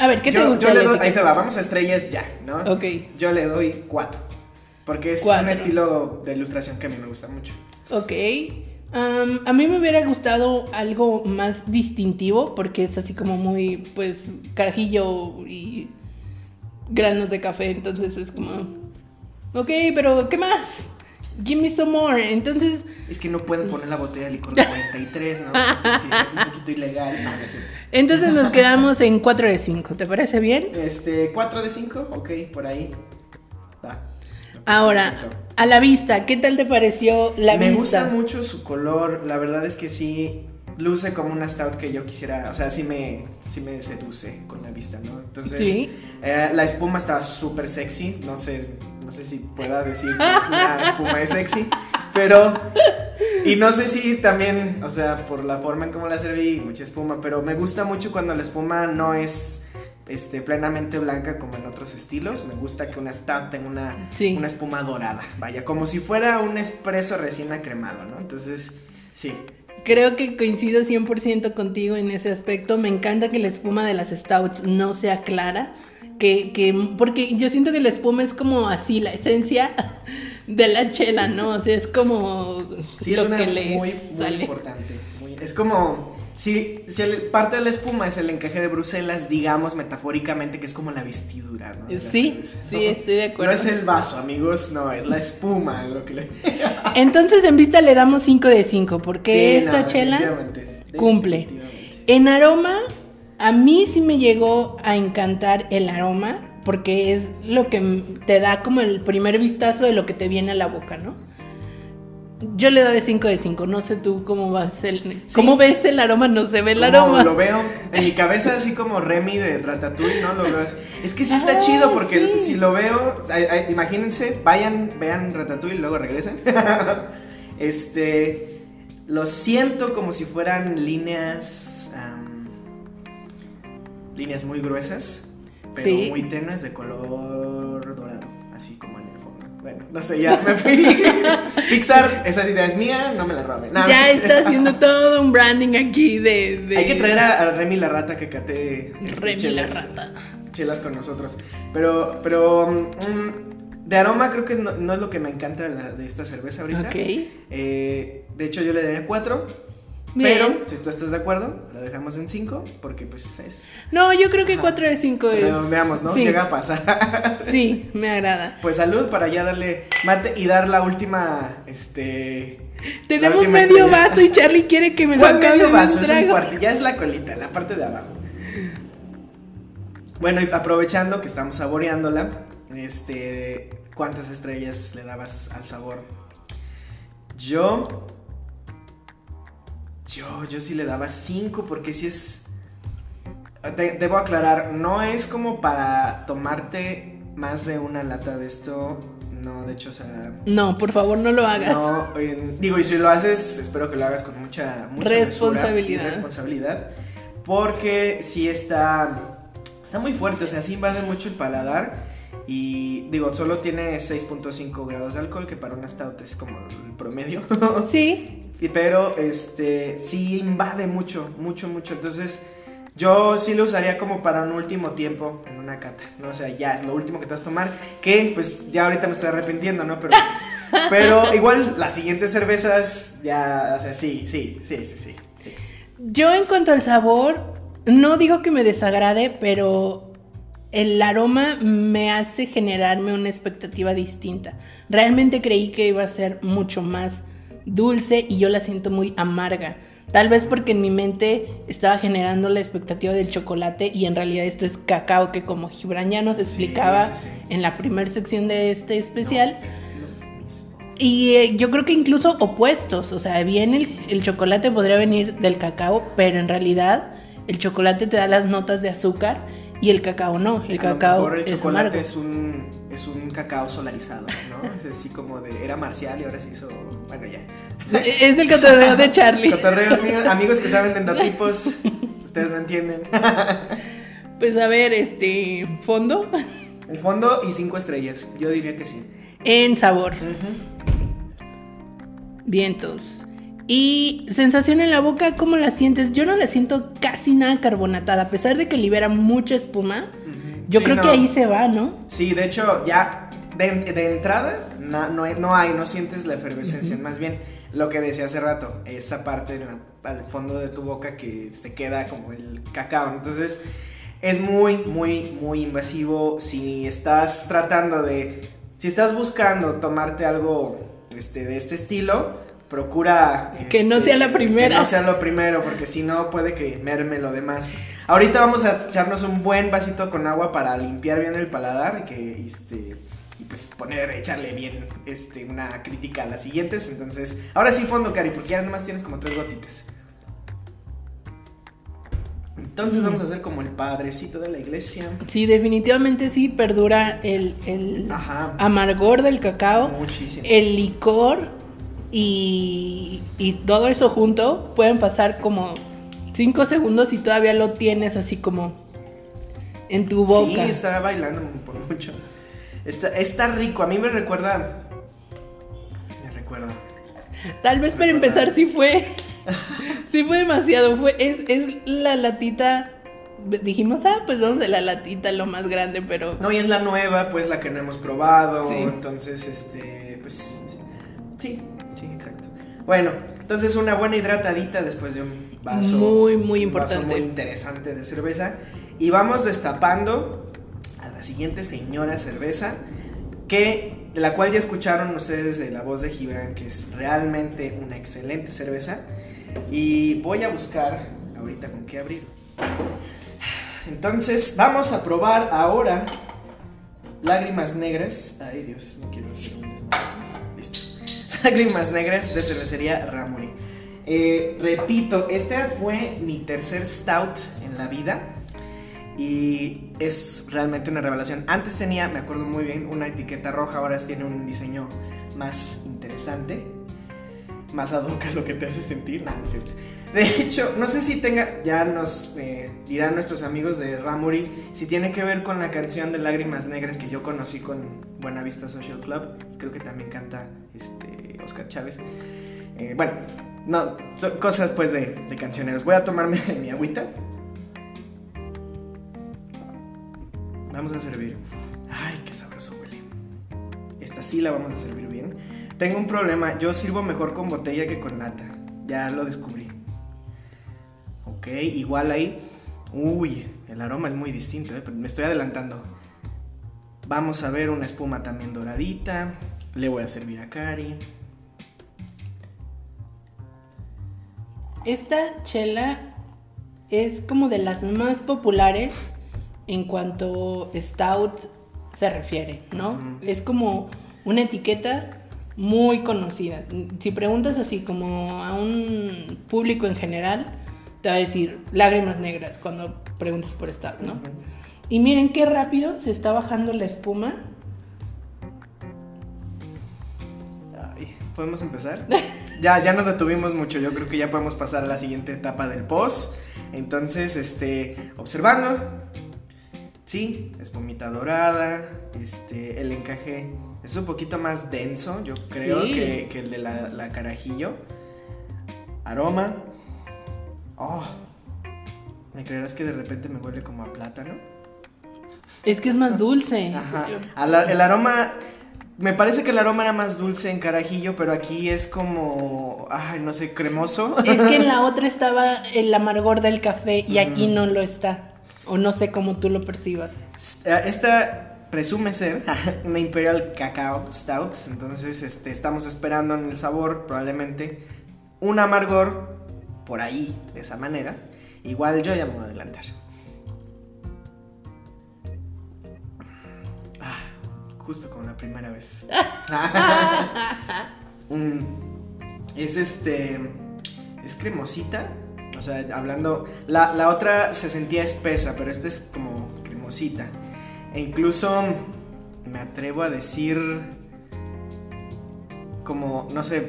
A ver, ¿qué te gusta? yo le doy, ahí te va, vamos a estrellas ya, ¿no? Ok, Yo le doy cuatro. Porque es Cuatro. un estilo de ilustración que a mí me gusta mucho. ok. A mí me hubiera gustado algo más distintivo porque es así como muy, pues, carajillo y granos de café, entonces es como, ok, pero ¿qué más? Give me some more. Entonces, Es que no pueden poner la botella de licor de 43, ¿no? Sí, es un poquito ilegal. No, no. Entonces nos quedamos en 4 de 5, ¿te parece bien? Este, 4 de 5, ok, por ahí. Va. Ahora, a la vista, ¿qué tal te pareció la Me vista? gusta mucho su color, la verdad es que sí luce como una stout que yo quisiera, o sea, sí me, sí me seduce con la vista, ¿no? Entonces, Sí. eh, la espuma está súper sexy, no sé, no sé si pueda decir que una espuma es sexy, pero, y no sé si también, o sea, por la forma en cómo la serví, mucha espuma, pero me gusta mucho cuando la espuma no es... Este, plenamente blanca como en otros estilos. Me gusta que una stout tenga una, Sí. una espuma dorada. Vaya, como si fuera un espresso recién acremado, ¿no? Entonces, sí. Creo que coincido 100% contigo en ese aspecto. Me encanta que la espuma de las stouts no sea clara. Que, que, porque yo siento que la espuma es como así, la esencia (laughs) de la chela, ¿no? O sea, es como Sí, lo es una que le muy, muy sale. importante. muy- es como. Si, si el- parte de la espuma es el encaje de Bruselas, digamos metafóricamente que es como la vestidura, ¿no? Sí, cerveza, sí, estoy de acuerdo. No es el vaso, amigos, no, es la espuma lo que le. (laughs) Entonces en vista le damos 5 de 5 porque Sí, esta no, chela cumple. En aroma, a mí sí me llegó a encantar el aroma, porque es lo que te da como el primer vistazo de lo que te viene a la boca, ¿no? Yo le doy 5 de 5, no sé tú cómo vas el, cómo ves el aroma, no se ve el Como aroma. Lo veo en mi cabeza así como Remy de Ratatouille, ¿no? Lo veo así. Es que sí está Ah, chido porque sí. si lo veo, imagínense, vayan, vean Ratatouille y luego regresen. (laughs) este, Lo siento como si fueran líneas. Líneas muy gruesas, pero Sí. muy tenues de color dorado, así como en el fondo. Bueno, no sé, ya me fui. (laughs) Pixar, esa idea es mía, no me la roben. No, ya está haciendo (laughs) todo un branding aquí de. de- Hay que traer a, a Remy la rata que cate este, Remy la chelas- rata. chelas con nosotros. Pero, pero mm, de aroma creo que no, no es lo que me encanta de, la- de esta cerveza ahorita. Ok. Eh, de hecho, yo le daría 4. Bien. Pero, si tú estás de acuerdo, la dejamos en 5. Porque, pues, es. No, yo creo que 4 de 5 es. Pero veamos, ¿no? Sí, Llega a pasar. (laughs) sí, me agrada. pues salud para ya darle mate y dar la última. Este. Tenemos última medio estrella. vaso y Charlie quiere que me (laughs) lo ¿Cuál acabe medio vaso? un Es un cuarto. Ya es la colita, la parte de abajo. Bueno, y aprovechando que estamos saboreándola, este, ¿cuántas estrellas le dabas al sabor? Yo, yo, yo sí le daba cinco porque si es, de- debo aclarar, no es como para tomarte más de una lata de esto, no, de hecho, o sea, No, por favor, no lo hagas. no, digo, y si lo haces, espero que lo hagas con mucha, mucha Responsabilidad. y responsabilidad. Porque sí está, está muy fuerte, o sea, sí invade mucho el paladar. Y digo, solo tiene 6.5 grados de alcohol, que para una stout es como el promedio. Sí, (laughs) Y- Pero este sí invade mucho, mucho, mucho. Entonces, yo sí lo usaría como para un último tiempo en una cata. ¿no? O sea, ya es lo último que te vas a tomar. Que pues ya ahorita me estoy arrepintiendo, ¿no? Pero, (laughs) pero igual las siguientes cervezas ya, o sea, sí, sí, sí, sí, sí. sí. yo en cuanto al sabor, no digo que me desagrade, pero el aroma me hace generarme una expectativa distinta. Realmente creí que iba a ser mucho más dulce y yo la siento muy amarga. Tal vez porque en mi mente estaba generando la expectativa del chocolate y en realidad esto es cacao que como Gibran ya nos explicaba sí, sí. en la primera sección de este especial, No, es. Y eh, yo creo que incluso opuestos, o sea, bien el, el chocolate podría venir del cacao, pero en realidad el chocolate te da las notas de azúcar y el cacao no, el A lo cacao mejor el es chocolate amargo. es un, es un cacao solarizado, ¿no? (laughs) Es así como de, era marcial y ahora se hizo, bueno, ya. Es el cotorreo de Charlie. (laughs) Cotorreos míos, (laughs) amigos que saben de endotipos, ustedes me entienden. Pues a ver, este, fondo El fondo y cinco estrellas, yo diría que sí. en sabor, vientos. Y sensación en la boca, ¿cómo la sientes? Yo no la siento casi nada carbonatada, a pesar de que libera mucha espuma. Yo Sí, creo no. que ahí se va, ¿no? Sí, de hecho, ya de, de entrada no, no, hay- no hay, no sientes la efervescencia. Más bien, lo que decía hace rato, esa parte la- al fondo de tu boca que se queda como el cacao. Entonces, es muy, muy, muy invasivo. Si estás tratando de. Si estás buscando tomarte algo este, de este estilo, procura. Que no este, sea la primera. Que no sea lo primero, porque si no, puede que merme lo demás. Ahorita vamos a echarnos un buen vasito con agua para limpiar bien el paladar y que este y pues poner, echarle bien este, una crítica a las siguientes. Entonces, ahora sí fondo, Cari, porque ya nomás tienes como tres gotitas. Entonces Mm. vamos a hacer como el padrecito de la iglesia. Sí, definitivamente sí perdura el, el amargor del cacao, Muchísimo. el licor y, y todo eso junto. Pueden pasar como 5 segundos y todavía lo tienes así como en tu boca. Sí, está bailando por mucho. Está, está rico, a mí me recuerda... Me recuerda. Tal vez para empezar sí fue, (laughs) sí fue demasiado. Fue, es, es la latita. Dijimos, ah, pues vamos de la latita, lo más grande, pero No, y es la nueva, pues la que no hemos probado. Sí. Entonces, este, pues. Sí. Bueno, entonces una buena hidratadita después de un vaso. Muy, muy un vaso importante. muy interesante de cerveza. Y vamos destapando a la siguiente señora cerveza. Que, de la cual ya escucharon ustedes de la voz de Gibran, que es realmente una excelente cerveza. Y voy a buscar ahorita con qué abrir. Entonces, vamos a probar ahora Lágrimas Negras. Ay, Dios, no quiero hacer un desmadre. (laughs) Lágrimas Negras de cervecería Ramuri. Eh, repito, este fue mi tercer stout en la vida. Y es realmente una revelación. Antes tenía, me acuerdo muy bien, una etiqueta roja. Ahora tiene un diseño más interesante. Más ad hoc lo que te hace sentir. No, cierto. De hecho, no sé si tenga, ya nos eh, dirán nuestros amigos de Ramuri, si tiene que ver con la canción de Lágrimas Negras que yo conocí con Buenavista Social Club. Creo que también canta este, Oscar Chávez. Eh, bueno, no, son cosas pues de, de cancioneros. Voy a tomarme (laughs) mi agüita. Vamos a servir. Ay, qué sabroso huele. Esta sí la vamos a servir. Tengo un problema, yo sirvo mejor con botella que con lata. Ya lo descubrí. Ok, igual ahí. Uy, el aroma es muy distinto, ¿eh? pero me estoy adelantando. Vamos a ver una espuma también doradita. Le voy a servir a Cari. Esta chela es como de las más populares en cuanto stout se refiere, ¿no? Es como una etiqueta muy conocida. Si preguntas así como a un público en general, te va a decir lágrimas negras cuando preguntas por stout, ¿no? Y miren qué rápido se está bajando la espuma. Ay, ¿Podemos empezar? (laughs) ya, ya nos detuvimos mucho. Yo creo que ya podemos pasar a la siguiente etapa del post. Entonces, este, observando. Sí, espumita dorada. Este, el encaje es un poquito más denso, yo creo, Sí. que, que el de la, la carajillo. Aroma. Oh, ¿me creerás que de repente me huele como a plátano? Es que es más dulce. Ajá. El aroma. Me parece que el aroma era más dulce en carajillo, pero aquí es como. Ay, no sé, cremoso. Es que en la (laughs) otra estaba el amargor del café y aquí no lo está. O no sé cómo tú lo percibas. Esta presume ser (laughs) una Imperial Cacao Stout. Entonces, este, estamos esperando en el sabor, probablemente, un amargor por ahí, de esa manera. Igual yo ya me voy a adelantar. Ah, justo como la primera vez. (laughs) Es este. Es cremosita. O sea, hablando. La, la otra se sentía espesa, pero esta es como cremosita. E incluso me atrevo a decir. Como, no sé.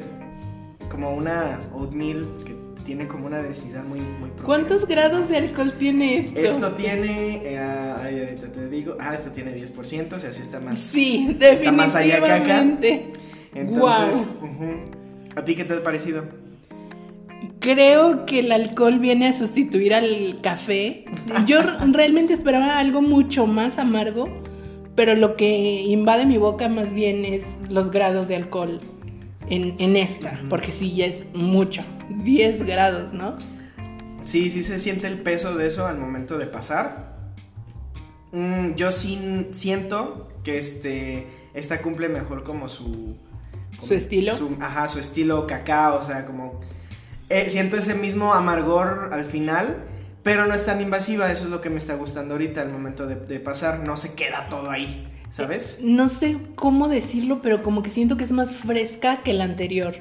Como una oatmeal que tiene como una densidad muy, muy propia. ¿Cuántos grados de alcohol tiene esto? Esto tiene. eh, ay, ahorita te digo. Ah, esto tiene 10%, o sea, sí está más. Sí, está más allá que acá. definitivamente. Entonces. ¿a ti qué te ha parecido? Creo que el alcohol viene a sustituir al café. Yo realmente esperaba algo mucho más amargo, pero lo que invade mi boca más bien es los grados de alcohol en, en esta, porque sí, ya es mucho. 10 grados, ¿no? Sí, sí se siente el peso de eso al momento de pasar. Mm, yo sí siento que este esta cumple mejor como su como ¿Su estilo? su- ajá, su estilo cacao, o sea, como eh, siento ese mismo amargor al final, pero no es tan invasiva, eso es lo que me está gustando ahorita al momento de, de pasar, no se queda todo ahí, ¿sabes? No sé cómo decirlo, pero como que siento que es más fresca que la anterior.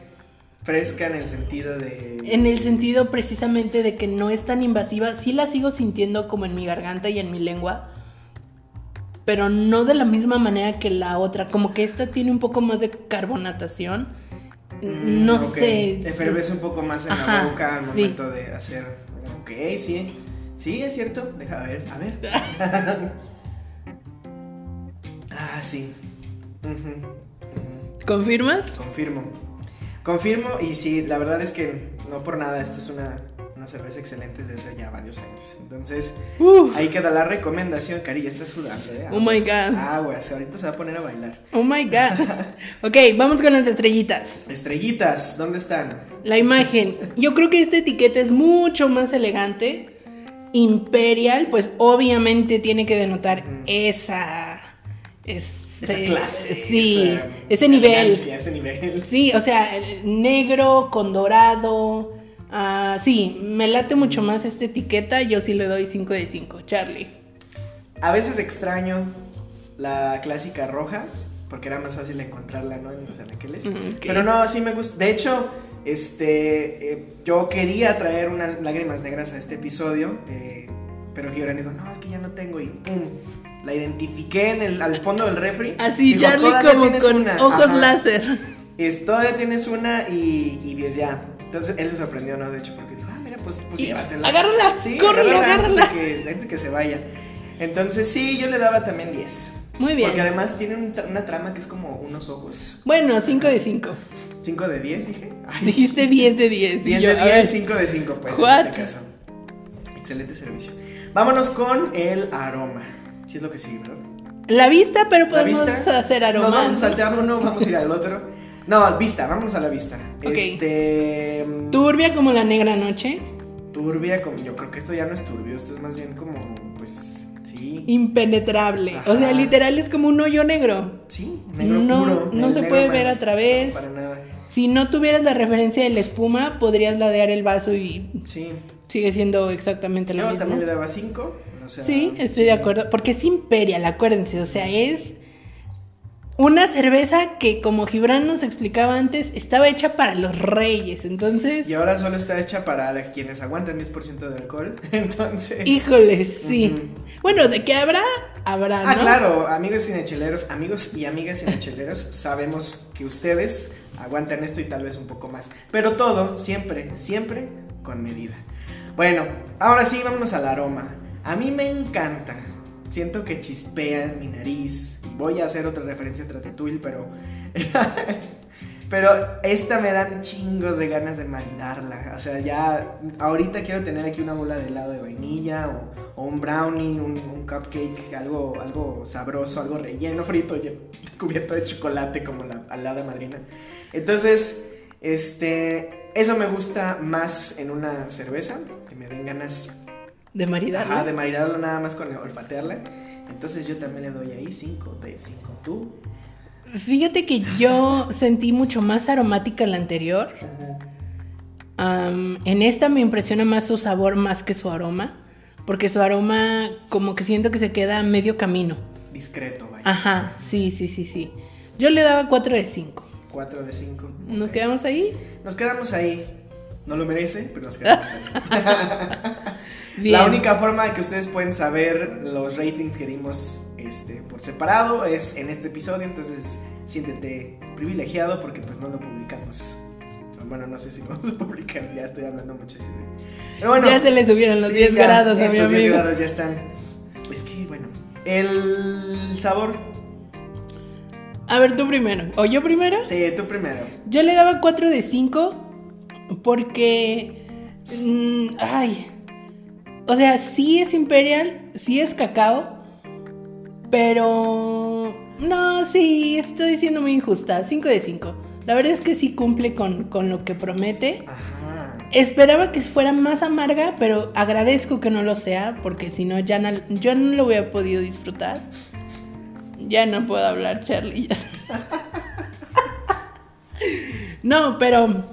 Fresca en el sentido de En el sentido precisamente de que no es tan invasiva, sí la sigo sintiendo como en mi garganta y en mi lengua, pero no de la misma manera que la otra, como que esta tiene un poco más de carbonatación. Mm, no ok. sé. Efervece un poco más en la boca al sí. momento de hacer. Ok, sí. Sí, es cierto. Deja ver, a ver. (laughs) ah, sí. ¿Confirmas? Confirmo. Confirmo y sí, la verdad es que no por nada, esta es una, una cerveza excelente desde hace ya varios años. Entonces, ahí queda la recomendación. Cari, ya está sudando, ¿eh? Oh my God. Aguas, ahorita se va a poner a bailar. Oh my god. (laughs) Ok, vamos con las estrellitas. Estrellitas, ¿dónde están? La imagen. Yo creo que esta etiqueta es mucho más elegante. Imperial, pues obviamente tiene que denotar esa. ese- Esa clase. Sí, esa ese nivel. ese nivel. Sí, o sea, negro con dorado. Ah, sí, me late mucho más esta etiqueta. Yo sí le doy 5 de 5. Charlie. A veces extraño la clásica roja, porque era más fácil encontrarla, ¿no? En los anaqueles. Ok. Pero no, sí me gusta. De hecho, este, eh, yo quería traer unas lágrimas negras a este episodio, eh, pero Gibran dijo, no, es que ya no tengo y pum. La identifiqué en el, al fondo del refri. Así, Charlie "Todavía como con una". ojos Ajá. láser. Es, todavía tienes una y, y 10 ya. Entonces él se sorprendió, ¿no? De hecho, porque dijo, ah, mira, pues, pues Y- llévatela. agárrala, sí, córrele, antes de agárrala. que, antes de que se vaya. Entonces sí, yo le daba también 10. Muy bien. Porque además tiene un una trama que es como unos ojos. Bueno, 5 de 5. 5 de 10, dije. Ay, Dijiste 10 de 10. 10 y yo, de a ver, 10, 5 de 5, pues, What? en este caso. Excelente servicio. Vámonos con el aroma. Si es lo que sigue, ¿verdad? La vista, pero podemos vista. hacer aroma. Nos vamos a saltear uno, vamos a ir al otro. (laughs) No, vista, vámonos a la vista. Este. Turbia como la negra noche. Turbia, como yo creo que esto ya no es turbio, esto es más bien como, pues, sí. Impenetrable. O sea, literal es como un hoyo negro. Sí, negro No- puro. no se negro puede para- ver a través. Para nada. Si no tuvieras la referencia de la espuma, podrías ladear el vaso y Sí. sigue siendo exactamente lo Yo mismo. también le daba 5. O sea, Sí, estoy de acuerdo. Porque es Imperial, acuérdense. O sea, es una cerveza que, como Gibran nos explicaba antes, estaba hecha para los reyes. Entonces, Y ahora solo está hecha para quienes aguantan 10% de alcohol. (laughs) Entonces. híjole, sí. Bueno, de que habrá, habrá, ¿no? Ah, claro, amigos cinecheleros, amigos y amigas cinecheleros, sabemos que ustedes aguantan esto y tal vez un poco más. Pero todo, siempre, siempre con medida. Bueno, ahora sí, vámonos al aroma. A mí me encanta. Siento que chispea en mi nariz. Voy a hacer otra referencia a Ratatouille, pero. (laughs) pero esta me dan chingos de ganas de maridarla. O sea, ya. Ahorita quiero tener aquí una bola de helado de vainilla o, o un brownie, un, un cupcake, algo, algo sabroso, algo relleno, (laughs) frito, cubierto de chocolate como la alada madrina. Entonces, este. Eso me gusta más en una cerveza, que me den ganas De maridarla. Ajá, de maridarla nada más con olfatearla. Entonces yo también le doy ahí 5 de 5. ¿Tú? Fíjate que yo sentí mucho más aromática la anterior. Am, en esta me impresiona más su sabor más que su aroma. Porque su aroma como que siento que se queda a medio camino. Discreto, vaya. Ajá, sí, sí, sí, sí. Yo le daba 4 de 5. 4 de 5. ¿Nos quedamos ahí? Nos quedamos ahí. No lo merece, pero nos quedamos ahí. (laughs) Bien. La única forma de que ustedes pueden saber los ratings que dimos este, por separado es en este episodio. Entonces siéntete privilegiado porque pues no lo publicamos. Bueno, no sé si (laughs) vamos a publicar. Ya estoy hablando muchísimo. Pero bueno. ya se le subieron los Sí, 10 ya, grados a mi estos 10 amigo. grados ya están. Es que, bueno. El sabor. A ver, tú primero. ¿O yo primero? Sí, tú primero. Yo le daba 4 de 5 porque... mm, ay. O sea, sí es Imperial, sí es cacao, pero... No, sí, estoy siendo muy injusta. 5 de 5. La verdad es que sí cumple con, con lo que promete. Ajá. Esperaba que fuera más amarga, pero agradezco que no lo sea, porque si no, ya no, yo no lo hubiera podido disfrutar. Ya no puedo hablar, Charlie. (laughs) no, pero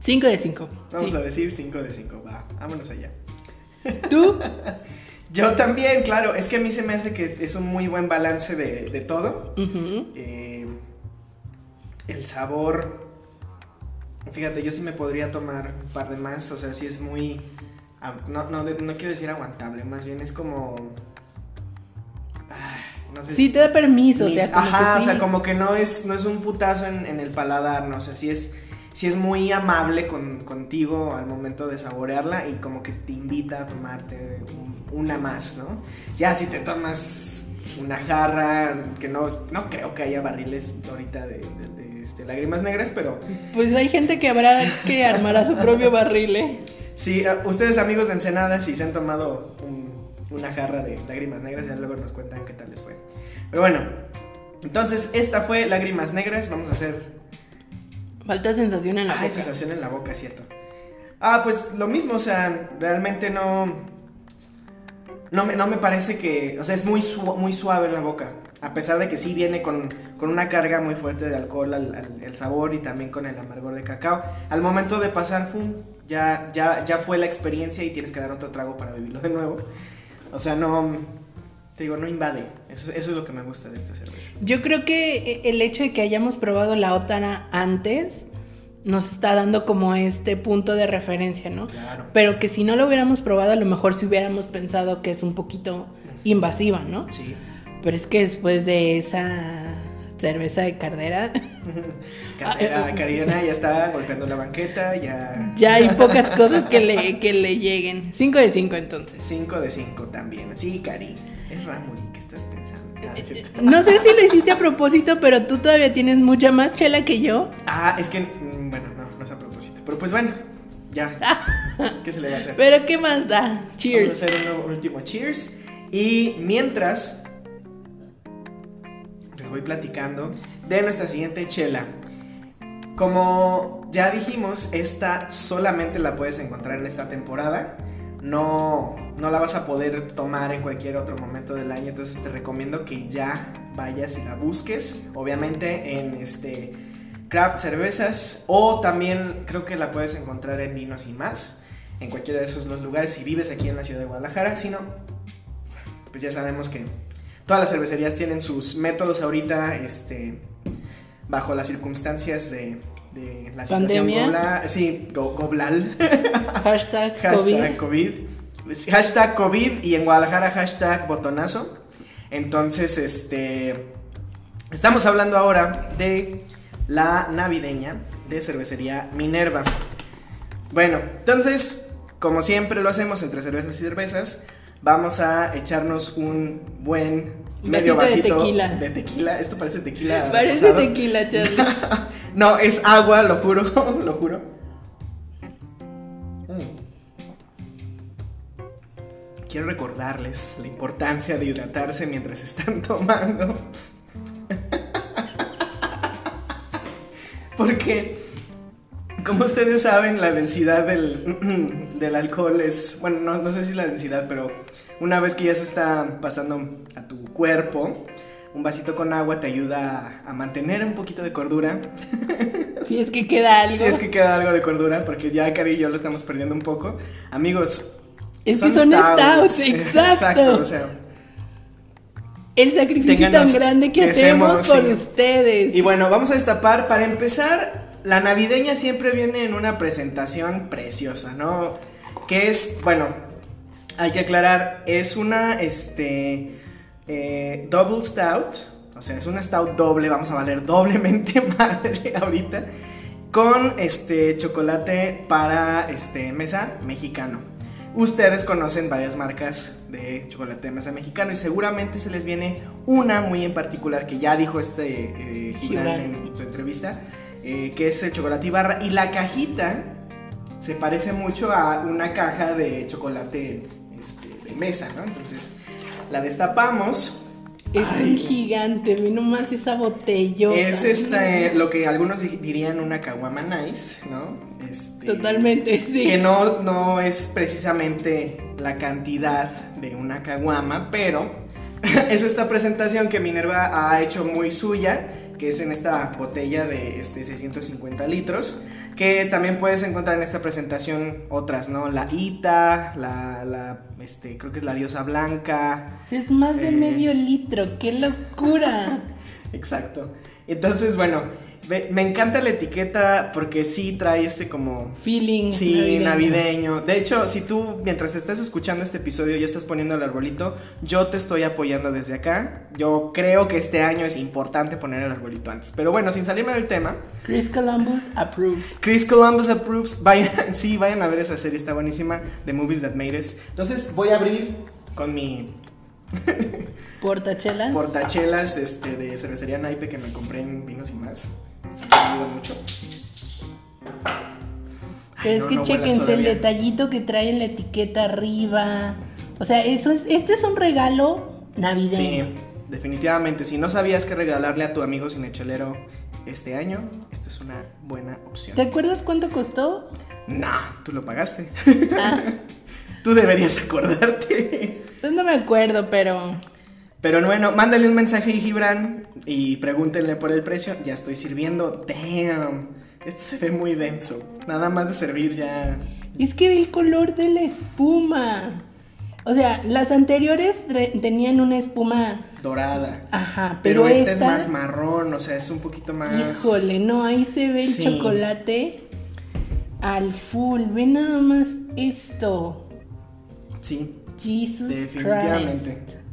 5 de 5. Vamos a decir 5 de 5. Va, vámonos allá. ¿Tú? (laughs) Yo también, claro. Es que a mí se me hace que es un muy buen balance de, de todo. Eh, el sabor. Fíjate, yo sí me podría tomar un par de más. O sea, sí es muy. No, no, no quiero decir aguantable, más bien es como. ah, no sé Sí si- te da permiso, o Mis- sea, como Ajá, que o sea, como que no es, no es un putazo en, en el paladar, ¿no? O sea, sí es, sí es muy amable con, contigo al momento de saborearla y como que te invita a tomarte un- una más, ¿no? Ya si te tomas una jarra, que no, no creo que haya barriles ahorita de, de- de, este, lágrimas negras, pero Pues hay gente que habrá que armar a su propio barril, ¿eh? eh, ustedes amigos de Ensenada, si se han tomado un- una jarra de lágrimas negras, ya luego nos cuentan qué tal les fue. Pero bueno, entonces esta fue lágrimas negras, vamos a hacer Falta sensación en la Ah, boca. sensación en la boca, cierto. Ah, pues lo mismo, o sea, realmente no. No me, no me parece que. O sea, es muy, su- muy suave en la boca. A pesar de que sí viene con, con una carga muy fuerte de alcohol al, al- el sabor y también con el amargor de cacao. Al momento de pasar, ¡fum! Ya, ya, ya fue la experiencia y tienes que dar otro trago para vivirlo de nuevo. O sea, no. Te digo, no invade. Eso, eso es lo que me gusta de esta cerveza. Yo creo que eh, el hecho de que hayamos probado la Otara antes nos está dando como este punto de referencia, ¿no? Claro. Pero que si no lo hubiéramos probado, a lo mejor si hubiéramos pensado que es un poquito invasiva, ¿no? Sí. Pero es que después de esa cerveza de cardera. (laughs) Carrera, Ah, (laughs) Karina ya está golpeando la banqueta, ya... Ya hay (laughs) pocas cosas que le, que le lleguen. 5 de 5 entonces. 5 de 5 también. Sí, Cari. Es Ramuri, ¿qué estás pensando? Ah, es cierto. No sé si lo hiciste a (laughs) propósito, pero tú todavía tienes mucha más chela que yo. Ah, es que, mm, bueno, no, no es a propósito. Pero pues bueno, ya. (laughs) ¿Qué se le va a hacer? Pero ¿qué más da? Vamos a Cheers. hacer un último cheers. Y mientras, les voy platicando de nuestra siguiente chela. Como ya dijimos, esta solamente la puedes encontrar en esta temporada. No, no la vas a poder tomar en cualquier otro momento del año. Entonces te recomiendo que ya vayas y la busques. Obviamente en este craft cervezas. O también creo que la puedes encontrar en vinos y más. En cualquiera de esos dos lugares si vives aquí en la ciudad de Guadalajara. Si no, pues ya sabemos que todas las cervecerías tienen sus métodos ahorita. Este bajo las circunstancias de, de la situación ¿Pandemia? gobla- sí, go- goblal, (laughs) Hashtag, hashtag COVID. COVID, hashtag COVID y en Guadalajara hashtag botonazo. Entonces, este, estamos hablando ahora de la navideña de cervecería Minerva. Bueno, entonces, como siempre lo hacemos entre cervezas y cervezas, vamos a echarnos un buen medio Vasito de tequila. de tequila. Esto parece tequila. Parece tequila, Charlie. (laughs) No, es agua, lo juro, (laughs) lo juro. Mm. Quiero recordarles la importancia de hidratarse mientras están (laughs) tomando. Porque, como ustedes saben, la densidad del, (clears throat) del alcohol es, bueno, no, no sé si la densidad, pero una vez que ya se está pasando a tu cuerpo, un vasito con agua te ayuda a, a mantener un poquito de cordura. (laughs) Si es que queda algo. Si es que queda algo de cordura, porque ya Cari y yo lo estamos perdiendo un poco. Amigos, Es que son stouts, (laughs) exacto. Exacto, o sea. El sacrificio tan grande que, que hacemos sí. ustedes. Y bueno, vamos a destapar. Para empezar, la navideña siempre viene en una presentación preciosa, ¿no? Que es, bueno, hay que aclarar, es una, este, eh, double stout. O sea, es una stout doble, vamos a valer doblemente (laughs) madre ahorita. Con este chocolate para este mesa mexicano. Ustedes conocen varias marcas de chocolate de mesa mexicano y seguramente se les viene una muy en particular que ya dijo este eh, en su entrevista, eh, que es el chocolate Ibarra. Y la cajita se parece mucho a una caja de chocolate este, de mesa, ¿no? Entonces la destapamos. es Ay, un gigante, ve nomás esa botellota. es este, lo que algunos di- dirían una caguama nice, ¿no? Este, Totalmente, sí. Que no, no es precisamente la cantidad de una caguama, pero (laughs) es esta presentación que Minerva ha hecho muy suya, que es en esta botella de este 650 litros, que también puedes encontrar en esta presentación otras, ¿no? La Ita, la, la este, creo que es la diosa blanca, Es más de Eh. medio litro, qué locura. (laughs) exacto. Entonces, bueno, me encanta la etiqueta porque sí trae este como Feeling. Sí, navideño. De hecho, si tú mientras estás escuchando este episodio ya estás poniendo el arbolito, yo te estoy apoyando desde acá. Yo creo que este año es importante poner el arbolito antes. Pero bueno, sin salirme del tema, Chris Columbus approves. Chris Columbus approves. Vayan, (laughs) sí, vayan a ver esa serie, está buenísima. The Movies That Made Us. Entonces voy a abrir con mi (laughs) Portachelas. portachelas este, de cervecería Naipe que me compré en Vinos y Más. Me ayuda mucho. Pero Ay, es no, que no chequense el detallito que trae en la etiqueta arriba. O sea, eso es, este es un regalo Sí, navideño. definitivamente. Si no sabías qué regalarle a tu amigo cinechelero este año, esta es una buena opción. ¿Te acuerdas cuánto costó? Nah, tú lo pagaste. Ah, (laughs) tú deberías acordarte. pues no me acuerdo, pero Pero bueno, mándale un mensaje a Gibran y pregúntenle por el precio. Ya estoy sirviendo. Damn. Este se ve muy denso. Nada más de servir ya. es que ve el color de la espuma. O sea, las anteriores tenían una espuma, Dorada. ajá, pero, Pero, este es más marrón, o sea, es un poquito más. Híjole, no, ahí se ve el Sí. chocolate al full. Ve nada más esto. Sí, Jesus definitivamente. Christ.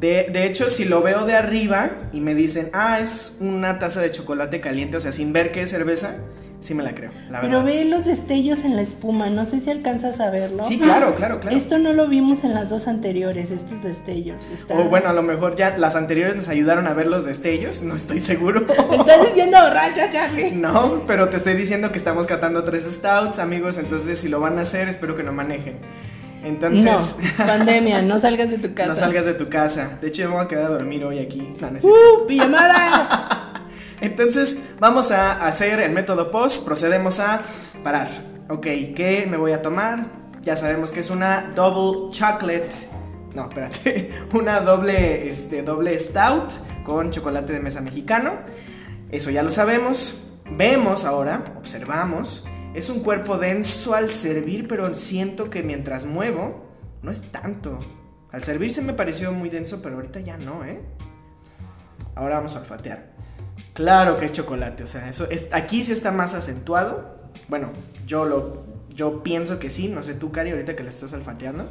De, de hecho, si lo veo de arriba y me dicen, ah, es una taza de chocolate caliente, o sea, sin ver qué es cerveza, sí me la creo, la Pero verdad. ve los destellos en la espuma, no sé si alcanzas a verlo. Sí, claro, claro, claro. Esto no lo vimos en las dos anteriores, estos destellos. Está- O bueno, a lo mejor ya las anteriores nos ayudaron a ver los destellos, no estoy seguro. (laughs) Estás diciendo borracha, Charlie. No, pero te estoy diciendo que estamos catando tres stouts, amigos, entonces si lo van a hacer, espero que no manejen. Entonces, No, pandemia, no salgas de tu (laughs) casa. no salgas de tu casa. De hecho, yo me voy a quedar a dormir hoy aquí. No. ¡Uh, pijamada! (laughs) Entonces, vamos a hacer el método post. Procedemos a parar. Ok, ¿qué me voy a tomar? Ya sabemos que es una double chocolate. No, espérate. (laughs) Una doble, este, doble stout con chocolate de mesa mexicano. Eso ya lo sabemos. Vemos ahora, observamos. Es un cuerpo denso al servir, pero siento que mientras muevo, no es tanto. Al servir se me pareció muy denso, pero ahorita ya no, ¿eh? Ahora vamos a olfatear. Claro que es chocolate, o sea, eso es, aquí sí está más acentuado. Bueno, yo lo yo pienso que sí, no sé tú, Cari, ahorita que le estás olfateando.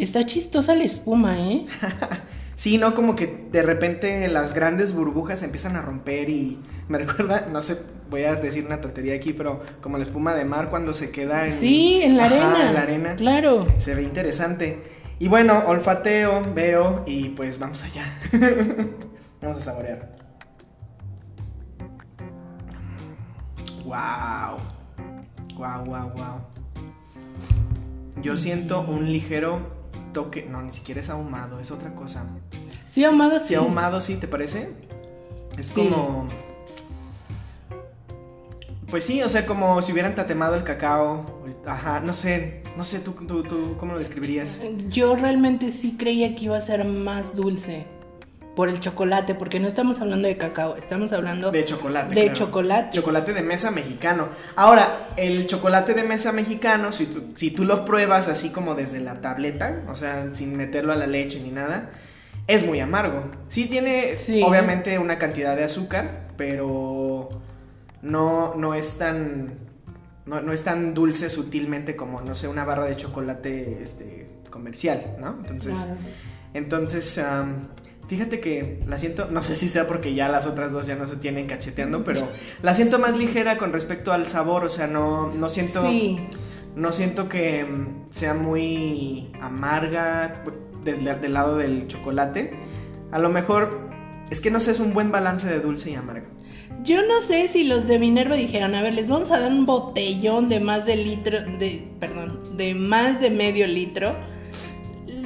Está chistosa la espuma, ¿eh? (laughs) Sí, no, como que de repente las grandes burbujas se empiezan a romper y me (laughs) recuerda, no sé, voy a decir una tontería aquí, pero como la espuma de mar cuando se queda en... Sí, en la Ajá, arena. en la arena. Claro. Se ve interesante. Y bueno, olfateo, veo y pues vamos allá. (laughs) vamos a saborear. Wow. Wow, wow, wow. Yo siento un ligero toque, no, ni siquiera es ahumado, es otra cosa. Sí, ahumado, sí. Si ahumado, sí, ¿te parece? Es Sí. como Pues sí, o sea, como si hubieran tatemado el cacao. Ajá, no sé, no sé, ¿tú, tú, tú cómo lo describirías? Yo realmente sí creía que iba a ser más dulce por el chocolate, porque no estamos hablando de cacao, estamos hablando De chocolate. de claro. chocolate. Chocolate de mesa mexicano. Ahora, el chocolate de mesa mexicano, si tú, si tú lo pruebas así como desde la tableta, o sea, sin meterlo a la leche ni nada, es muy amargo. Sí tiene, Sí. obviamente, una cantidad de azúcar, pero no, no es tan... No, no es tan dulce sutilmente como, no sé, una barra de chocolate este, comercial, ¿no? Entonces, Claro. entonces, fíjate que la siento, no sé si sea porque ya las otras dos ya no se tienen cacheteando, pero la siento más ligera con respecto al sabor, o sea, no, no siento, Sí, no siento que mm, sea muy amarga del, del lado del chocolate. A lo mejor, es que no sé, es un buen balance de dulce y amargo. yo no sé si los de Minerva dijeron, a ver, les vamos a dar un botellón de más de litro, de, perdón, de más de medio litro.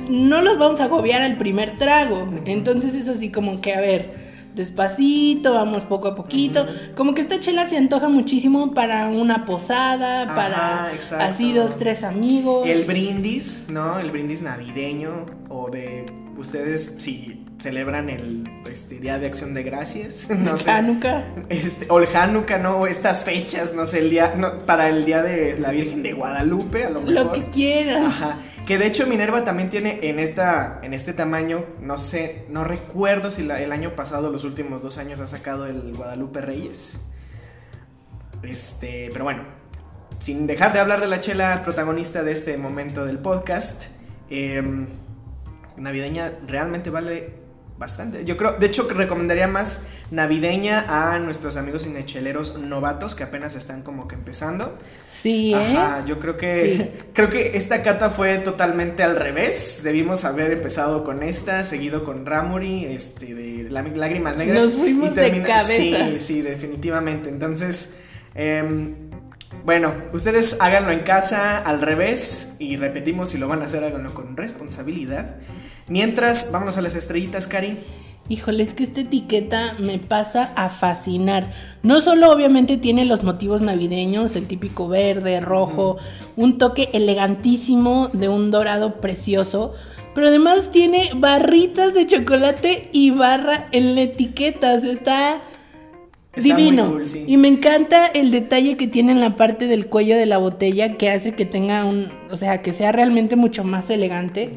No los vamos a agobiar al primer trago. Entonces es así como que, a ver, despacito, vamos poco a poquito. Como que esta chela se antoja muchísimo para una posada, Ajá, para exacto. así dos, tres amigos. El brindis, ¿no? El brindis navideño o de ustedes si celebran el este, Día de Acción de Gracias, (laughs) no sé. Hanukkah. Este, o el Hanukkah, ¿no? Estas fechas, no sé, el día, no, para el Día de la Virgen de Guadalupe, a lo mejor. Lo que quieran. Ajá. Que de hecho Minerva también tiene en esta en este tamaño, no sé, no recuerdo si la- el año pasado, los últimos dos años ha sacado el Guadalupe Reyes. Este, pero bueno, sin dejar de hablar de la chela protagonista de este momento del podcast, em, navideña realmente vale bastante. Yo creo, de hecho, que recomendaría más navideña a nuestros amigos cinecheleros novatos que apenas están como que empezando. Sí, ¿eh? Ajá, yo creo que Sí. creo que esta cata fue totalmente al revés. Debimos haber empezado con esta, seguido con Ramuri, este de Lá- lágrimas negras. Nos fuimos de cabeza. Sí, sí, definitivamente. Entonces, em, bueno, ustedes háganlo en casa al revés y repetimos si lo van a hacer háganlo con responsabilidad. Mientras, vámonos a las estrellitas, Cari. Híjole, es que esta etiqueta me pasa a fascinar. No solo obviamente tiene los motivos navideños, el típico verde, rojo, un toque elegantísimo de un dorado precioso, pero además tiene barritas de chocolate y barra en la etiqueta. O sea, está, Está divino. muy cool, sí. Y me encanta el detalle que tiene en la parte del cuello de la botella que hace que tenga un, o sea, que sea realmente mucho más elegante.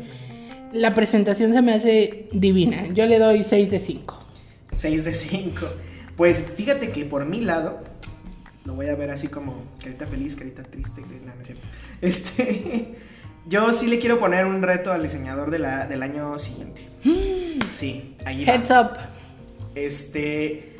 La presentación se me hace divina. Yo le doy 6 de 5. 6 de 5. Pues fíjate que por mi lado, lo voy a ver así como carita feliz, carita triste, no, no es cierto. (laughs) Este, yo sí le quiero poner un reto al diseñador de la- del año siguiente. Sí, ahí va. Heads up. Este,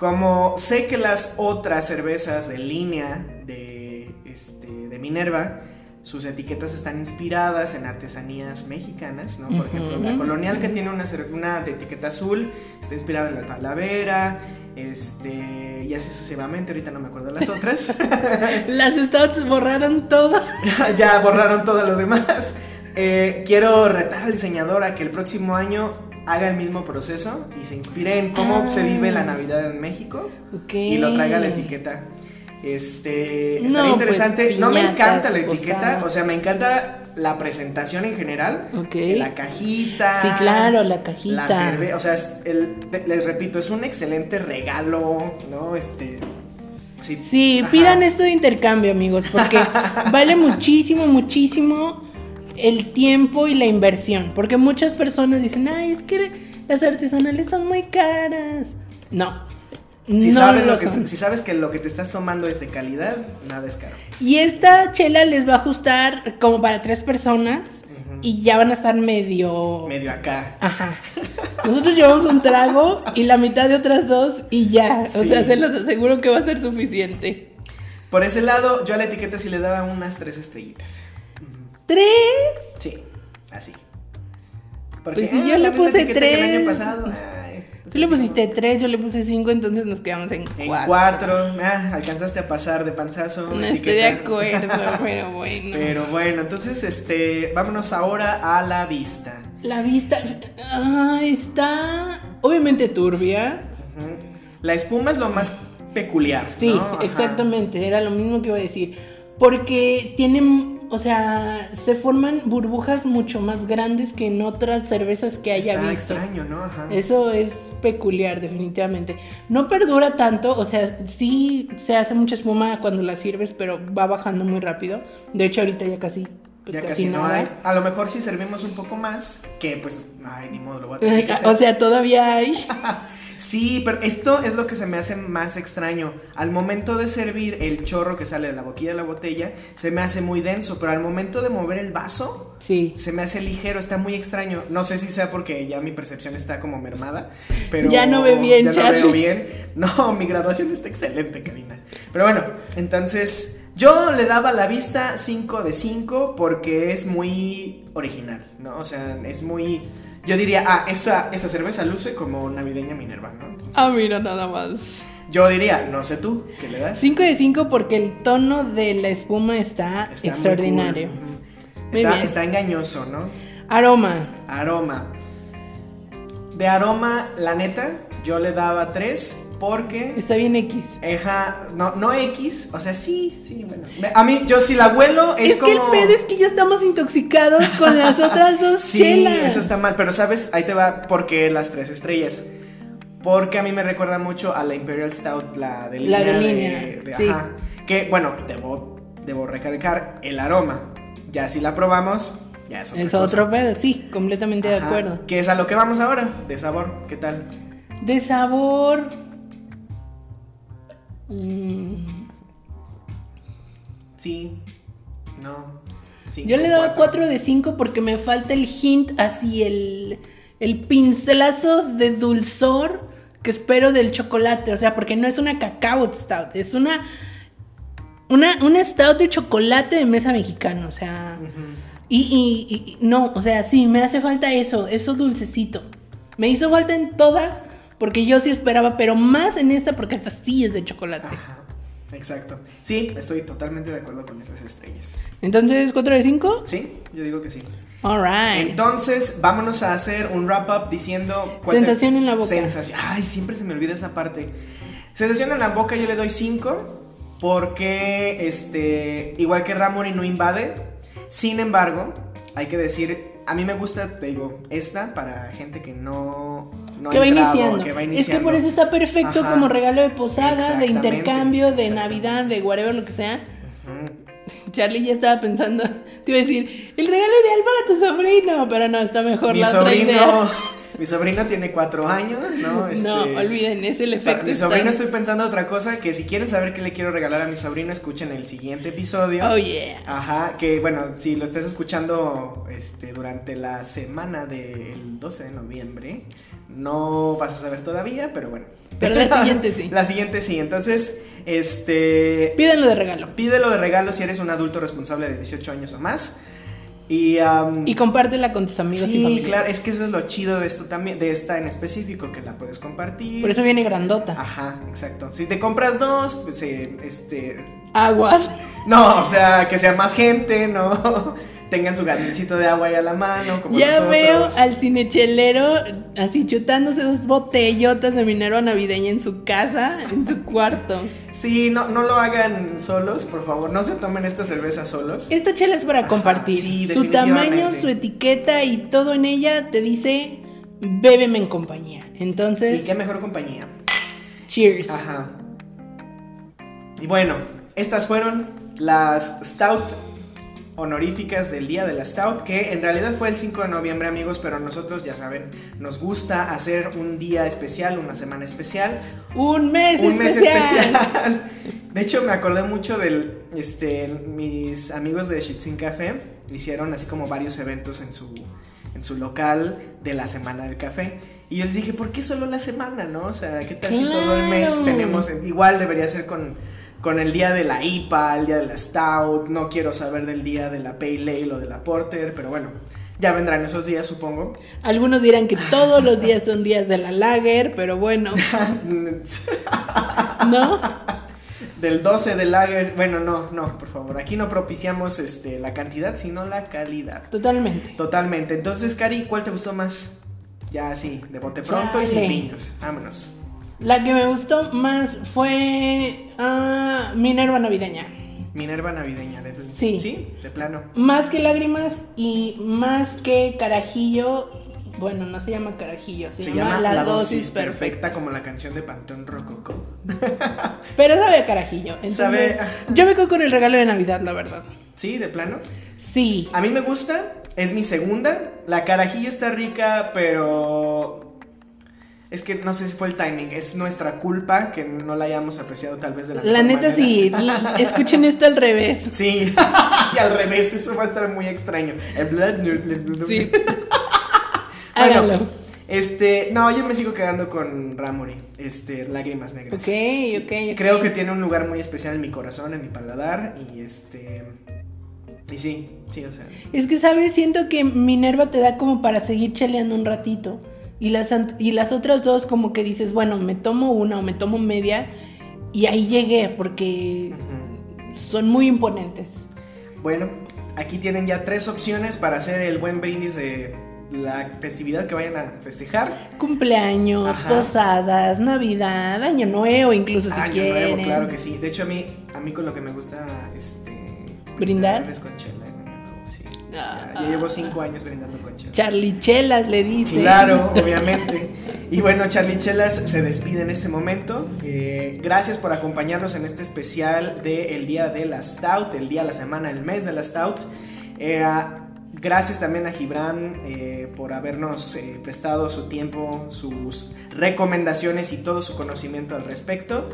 como sé que las otras cervezas de línea de, este, de Minerva, sus etiquetas están inspiradas en artesanías mexicanas, ¿no? Por ejemplo, la colonial que tiene una, de etiqueta azul está inspirada en la talavera, este, y así sucesivamente, ahorita no me acuerdo las otras. (laughs) Las stouts borraron todo. (laughs) ya borraron todo lo demás. Eh, quiero retar al diseñador a que el próximo año haga el mismo proceso y se inspire en cómo Ah. se vive la Navidad en México y lo traiga a la etiqueta. Este, No, estaría interesante. pues, no me encanta la etiqueta, o sea, me encanta la presentación en general. Ok. La cajita. Sí, claro, la cajita. La cerveza, o sea, es el- les repito, es un excelente regalo, ¿no? Este. Sí, Sí, pidan esto de intercambio, amigos, porque (laughs) vale muchísimo, muchísimo el tiempo y la inversión. Porque muchas personas dicen, ay, es que las artesanales son muy caras. No. Si, no sabes lo lo que, si sabes que lo que te estás tomando es de calidad, nada es caro. Y esta chela les va a ajustar como para tres personas Ujú. y ya van a estar medio... Medio acá. Ajá. Nosotros llevamos un trago y la mitad de otras dos y ya. O Sí. sea, se los aseguro que va a ser suficiente. Por ese lado, yo a la etiqueta sí le daba unas tres estrellitas. ¿Tres? Sí, así. Pues si yo ah, le la misma puse que el año tres. pasado. (laughs) Ay, Tú le sí, pusiste tres, yo le puse cinco, entonces nos quedamos en En cuatro. cuatro. Ah, alcanzaste a pasar de panzazo. No estoy de acuerdo, (laughs) pero bueno. Pero bueno, entonces, este, vámonos ahora a la vista. La vista ah, está obviamente turbia. La espuma es lo más peculiar. Sí, exactamente, era lo mismo que iba a decir. Porque tienen, o sea, se forman burbujas mucho más grandes que en otras cervezas que haya Está visto. extraño, ¿no? Ajá. Eso es peculiar, definitivamente. No perdura tanto, o sea, sí se hace mucha espuma cuando la sirves, pero va bajando muy rápido. De hecho, ahorita ya casi, pues ya casi no hay. A lo mejor si servimos un poco más, que pues, ay, ni modo, lo voy a tener que hacer. O sea, todavía hay. (laughs) Sí, pero esto es lo que se me hace más extraño. Al momento de servir el chorro que sale de la boquilla de la botella, se me hace muy denso, pero al momento de mover el vaso, Sí. se me hace ligero, está muy extraño. No sé si sea porque ya mi percepción está como mermada, pero Ya no ve bien, ya no veo bien. No, (laughs) mi graduación está excelente, Karina. Pero bueno, entonces yo le daba a la vista 5 de 5 porque es muy original, ¿no? O sea, es muy yo diría, ah, esa, esa cerveza luce como navideña Minerva, ¿no? Entonces, Ah, mira, nada más. Yo diría, no sé tú, ¿qué le das? 5 de 5 porque el tono de la espuma está, Está muy extraordinario. cool. Ujú. Muy Está, bien. está engañoso, ¿no? Aroma. Aroma. De aroma, la neta, yo le daba 3 porque... Está bien X. Eja, no, no X, o sea, sí, sí, bueno. A mí, yo si la huelo es, Es, como... que el pedo es que ya estamos intoxicados con las (laughs) otras dos Sí, chelas. eso está mal, pero sabes, ahí te va porque las tres estrellas. Porque a mí me recuerda mucho a la Imperial Stout, la de línea. La de línea, sí. ajá. Que, bueno, debo, debo recalcar el aroma. Ya si la probamos, ya es otra Es cosa. otro pedo, sí, completamente de acuerdo. Que es a lo que vamos ahora, de sabor, ¿qué tal? De sabor. Mm, Sí, no. cinco, yo le daba cuatro. 4 de 5 porque me falta el hint, así el, el pincelazo de dulzor que espero del chocolate. O sea, porque no es una cacao stout, es una. Una, una stout de chocolate de mesa mexicano, o sea. Y, y- y- y- no, o sea, sí, me hace falta eso, eso dulcecito. Me hizo falta en todas, porque yo sí esperaba, pero más en esta, porque esta sí es de chocolate. Ajá, exacto. Sí, estoy totalmente de acuerdo con esas estrellas. Entonces, 4 de 5. Sí, yo digo que sí. Alright. Entonces, vámonos a hacer un wrap up diciendo. te- Sensación en la boca. Sensación. Ay, siempre se me olvida esa parte. Sensación en la boca, yo le doy 5. Porque, este. Igual que Ramori no invade. Sin embargo, hay que decir. A mí me gusta, te digo, esta para gente que no. No ha que, va entrado, iniciando. que va Es que por eso está perfecto Ajá. como regalo de posada, de intercambio, de. Navidad, de whatever, lo que sea. Ujú. Charlie ya estaba pensando, (laughs) te iba a decir, el regalo ideal para tu sobrino, pero no, está mejor Mi la otra idea. (laughs) Mi sobrino tiene cuatro años, ¿no? (laughs) Este, no, olviden, es el efecto. mi sobrino estoy pensando otra cosa, que si quieren saber qué le quiero regalar a mi sobrino, escuchen el siguiente episodio. Oh, yeah. Ajá, que bueno, si lo estás escuchando este, durante la semana del 12 de noviembre, no vas a saber todavía, pero bueno. Pero la siguiente (laughs) sí. La siguiente sí, entonces, este... Pídanlo de regalo. Pídelo de regalo si eres un adulto responsable de 18 años o más. Y, am, Y compártela con tus amigos y sí, familia. claro, es que eso es lo chido de esto también, de esta en específico, que la puedes compartir. Por eso viene grandota. Ajá, exacto. Si te compras dos, pues eh, este. Aguas. No, o sea, que sea más gente, ¿no? Tengan su galoncito de agua ahí a la mano, como Ya nosotros. veo al cinechelero así chutándose dos botellotas de minero navideña en su casa, en su cuarto. Sí, no, no lo hagan solos, por favor. No se tomen esta cerveza solos. Esta chela es para Ajá, compartir. sí, su tamaño, su etiqueta y todo en ella te dice bébeme en compañía. Y Entonces, qué mejor compañía. cheers. Ajá. Y bueno, estas fueron las Stout honoríficas del día de la Stout, que en realidad fue el 5 de noviembre, amigos, pero nosotros, ya saben, nos gusta hacer un día especial, una semana especial, Un mes un mes especial. especial. (laughs) De hecho, me acordé mucho del, este, mis amigos de Shitzin Café hicieron así como varios eventos en su, en su local de la semana del café. Y yo les dije, ¿por qué solo la semana, no? O sea, ¿qué tal si todo el mes tenemos, igual debería ser con, con el día de la IPA, el día de la Stout, no quiero saber del día de la Pale Ale o de la Porter, pero bueno, ya vendrán esos días, supongo. Algunos dirán que todos los días son días de la lager, pero bueno, (laughs) ¿no? Del 12 de lager, bueno, no, no, por favor, aquí no propiciamos este, la cantidad, sino la calidad. Totalmente. Totalmente. Entonces, Cari, ¿cuál te gustó más? Ya así, de bote pronto y sin niños. Vámonos. La que me gustó más fue ah, Minerva navideña. Minerva navideña, de Sí. ¿Sí? De plano. Más que lágrimas y más que carajillo. Bueno, no se llama carajillo, se, Se, llama, la, La dosis, dosis perfecta. perfecta, como la canción de Pantón Rococo. (laughs) Pero sabe a carajillo. Entonces, Sabe- yo me quedo con el regalo de Navidad, la verdad. ¿Sí? De plano. Sí. A mí me gusta, es mi segunda. La carajillo está rica, pero. Es que no sé si fue el timing, es nuestra culpa que no la hayamos apreciado tal vez de la La neta, manera. sí. Escuchen esto al revés. Sí, (laughs) y al revés, eso va a estar muy extraño. El Sí. (laughs) Bueno, Háganlo. Este, no, yo me sigo quedando con Ramuri, este, Lágrimas Negras. Ok, ok, ok. Creo que tiene un lugar muy especial en mi corazón, en mi paladar, y este. Y sí, sí, o sea. Es que, ¿sabes? Siento que Minerva te da como para seguir cheleando un ratito. Y las, y las otras dos como que dices, bueno, me tomo una o me tomo media. Y ahí llegué porque son muy imponentes. Bueno, aquí tienen ya tres opciones para hacer el buen brindis de la festividad que vayan a festejar. Cumpleaños, Ajá. posadas, Navidad, Año Nuevo incluso si Año quieren. nuevo, claro que sí. De hecho, a mí, a mí con lo que me gusta, este. ¿Brindar? Es con chela Ya, ya llevo cinco años brindando con chela. Charlichelas le dice. Claro, (laughs) obviamente. Y bueno, Charlie Chelas se despide en este momento. Eh, gracias por acompañarnos en este especial del Día de la Stout, el día, la semana, el mes de la Stout. Eh, ah, gracias también a Gibran eh, por habernos prestado su tiempo, sus recomendaciones y todo su conocimiento al respecto.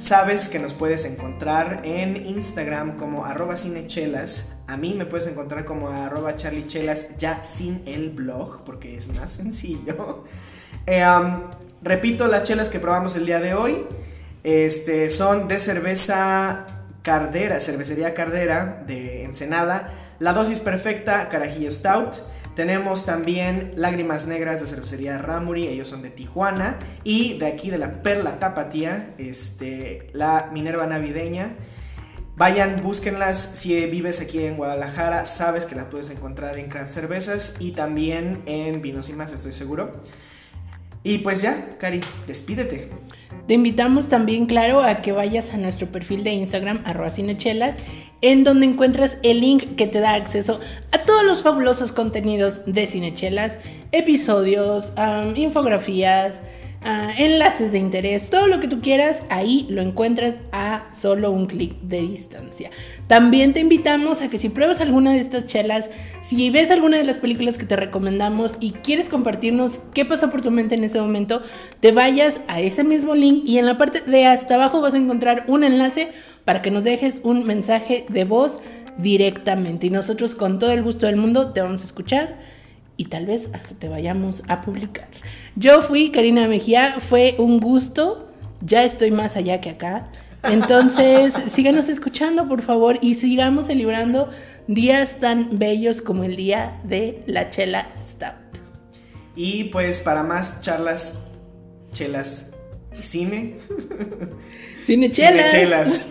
Sabes que nos puedes encontrar en Instagram como arroba cinechelas. A mí me puedes encontrar como arroba charliechelas ya sin el blog porque es más sencillo. (laughs) Eh, repito, las chelas que probamos el día de hoy este, son de cerveza Cardera, cervecería Cardera de Ensenada. La dosis perfecta, Carajillo Stout. Tenemos también Lágrimas Negras de cervecería Ramuri, ellos son de Tijuana. Y de aquí de la Perla Tapatía, este, la Minerva Navideña. Vayan, búsquenlas. Si vives aquí en Guadalajara, sabes que las puedes encontrar en Craft Cervezas y también en Vinos y Más, estoy seguro. Y pues ya, Cari, despídete. Te invitamos también, claro, a que vayas a nuestro perfil de Instagram, arroba cinechelas, en donde encuentras el link que te da acceso a todos los fabulosos contenidos de Cinechelas, episodios, infografías, ah, enlaces de interés, todo lo que tú quieras, ahí lo encuentras a solo un clic de distancia. También te invitamos a que si pruebas alguna de estas chelas, si ves alguna de las películas que te recomendamos y quieres compartirnos qué pasa por tu mente en ese momento, te vayas a ese mismo link y en la parte de hasta abajo vas a encontrar un enlace para que nos dejes un mensaje de voz directamente y nosotros con todo el gusto del mundo te vamos a escuchar y tal vez hasta te vayamos a publicar. Yo fui Karina Mejía, fue un gusto, ya estoy más allá que acá. Entonces, (laughs) síganos escuchando, por favor, y sigamos celebrando días tan bellos como el día de la Chela Stout. Y pues para más charlas, chelas y cine, Cine Chelas. cinechelas.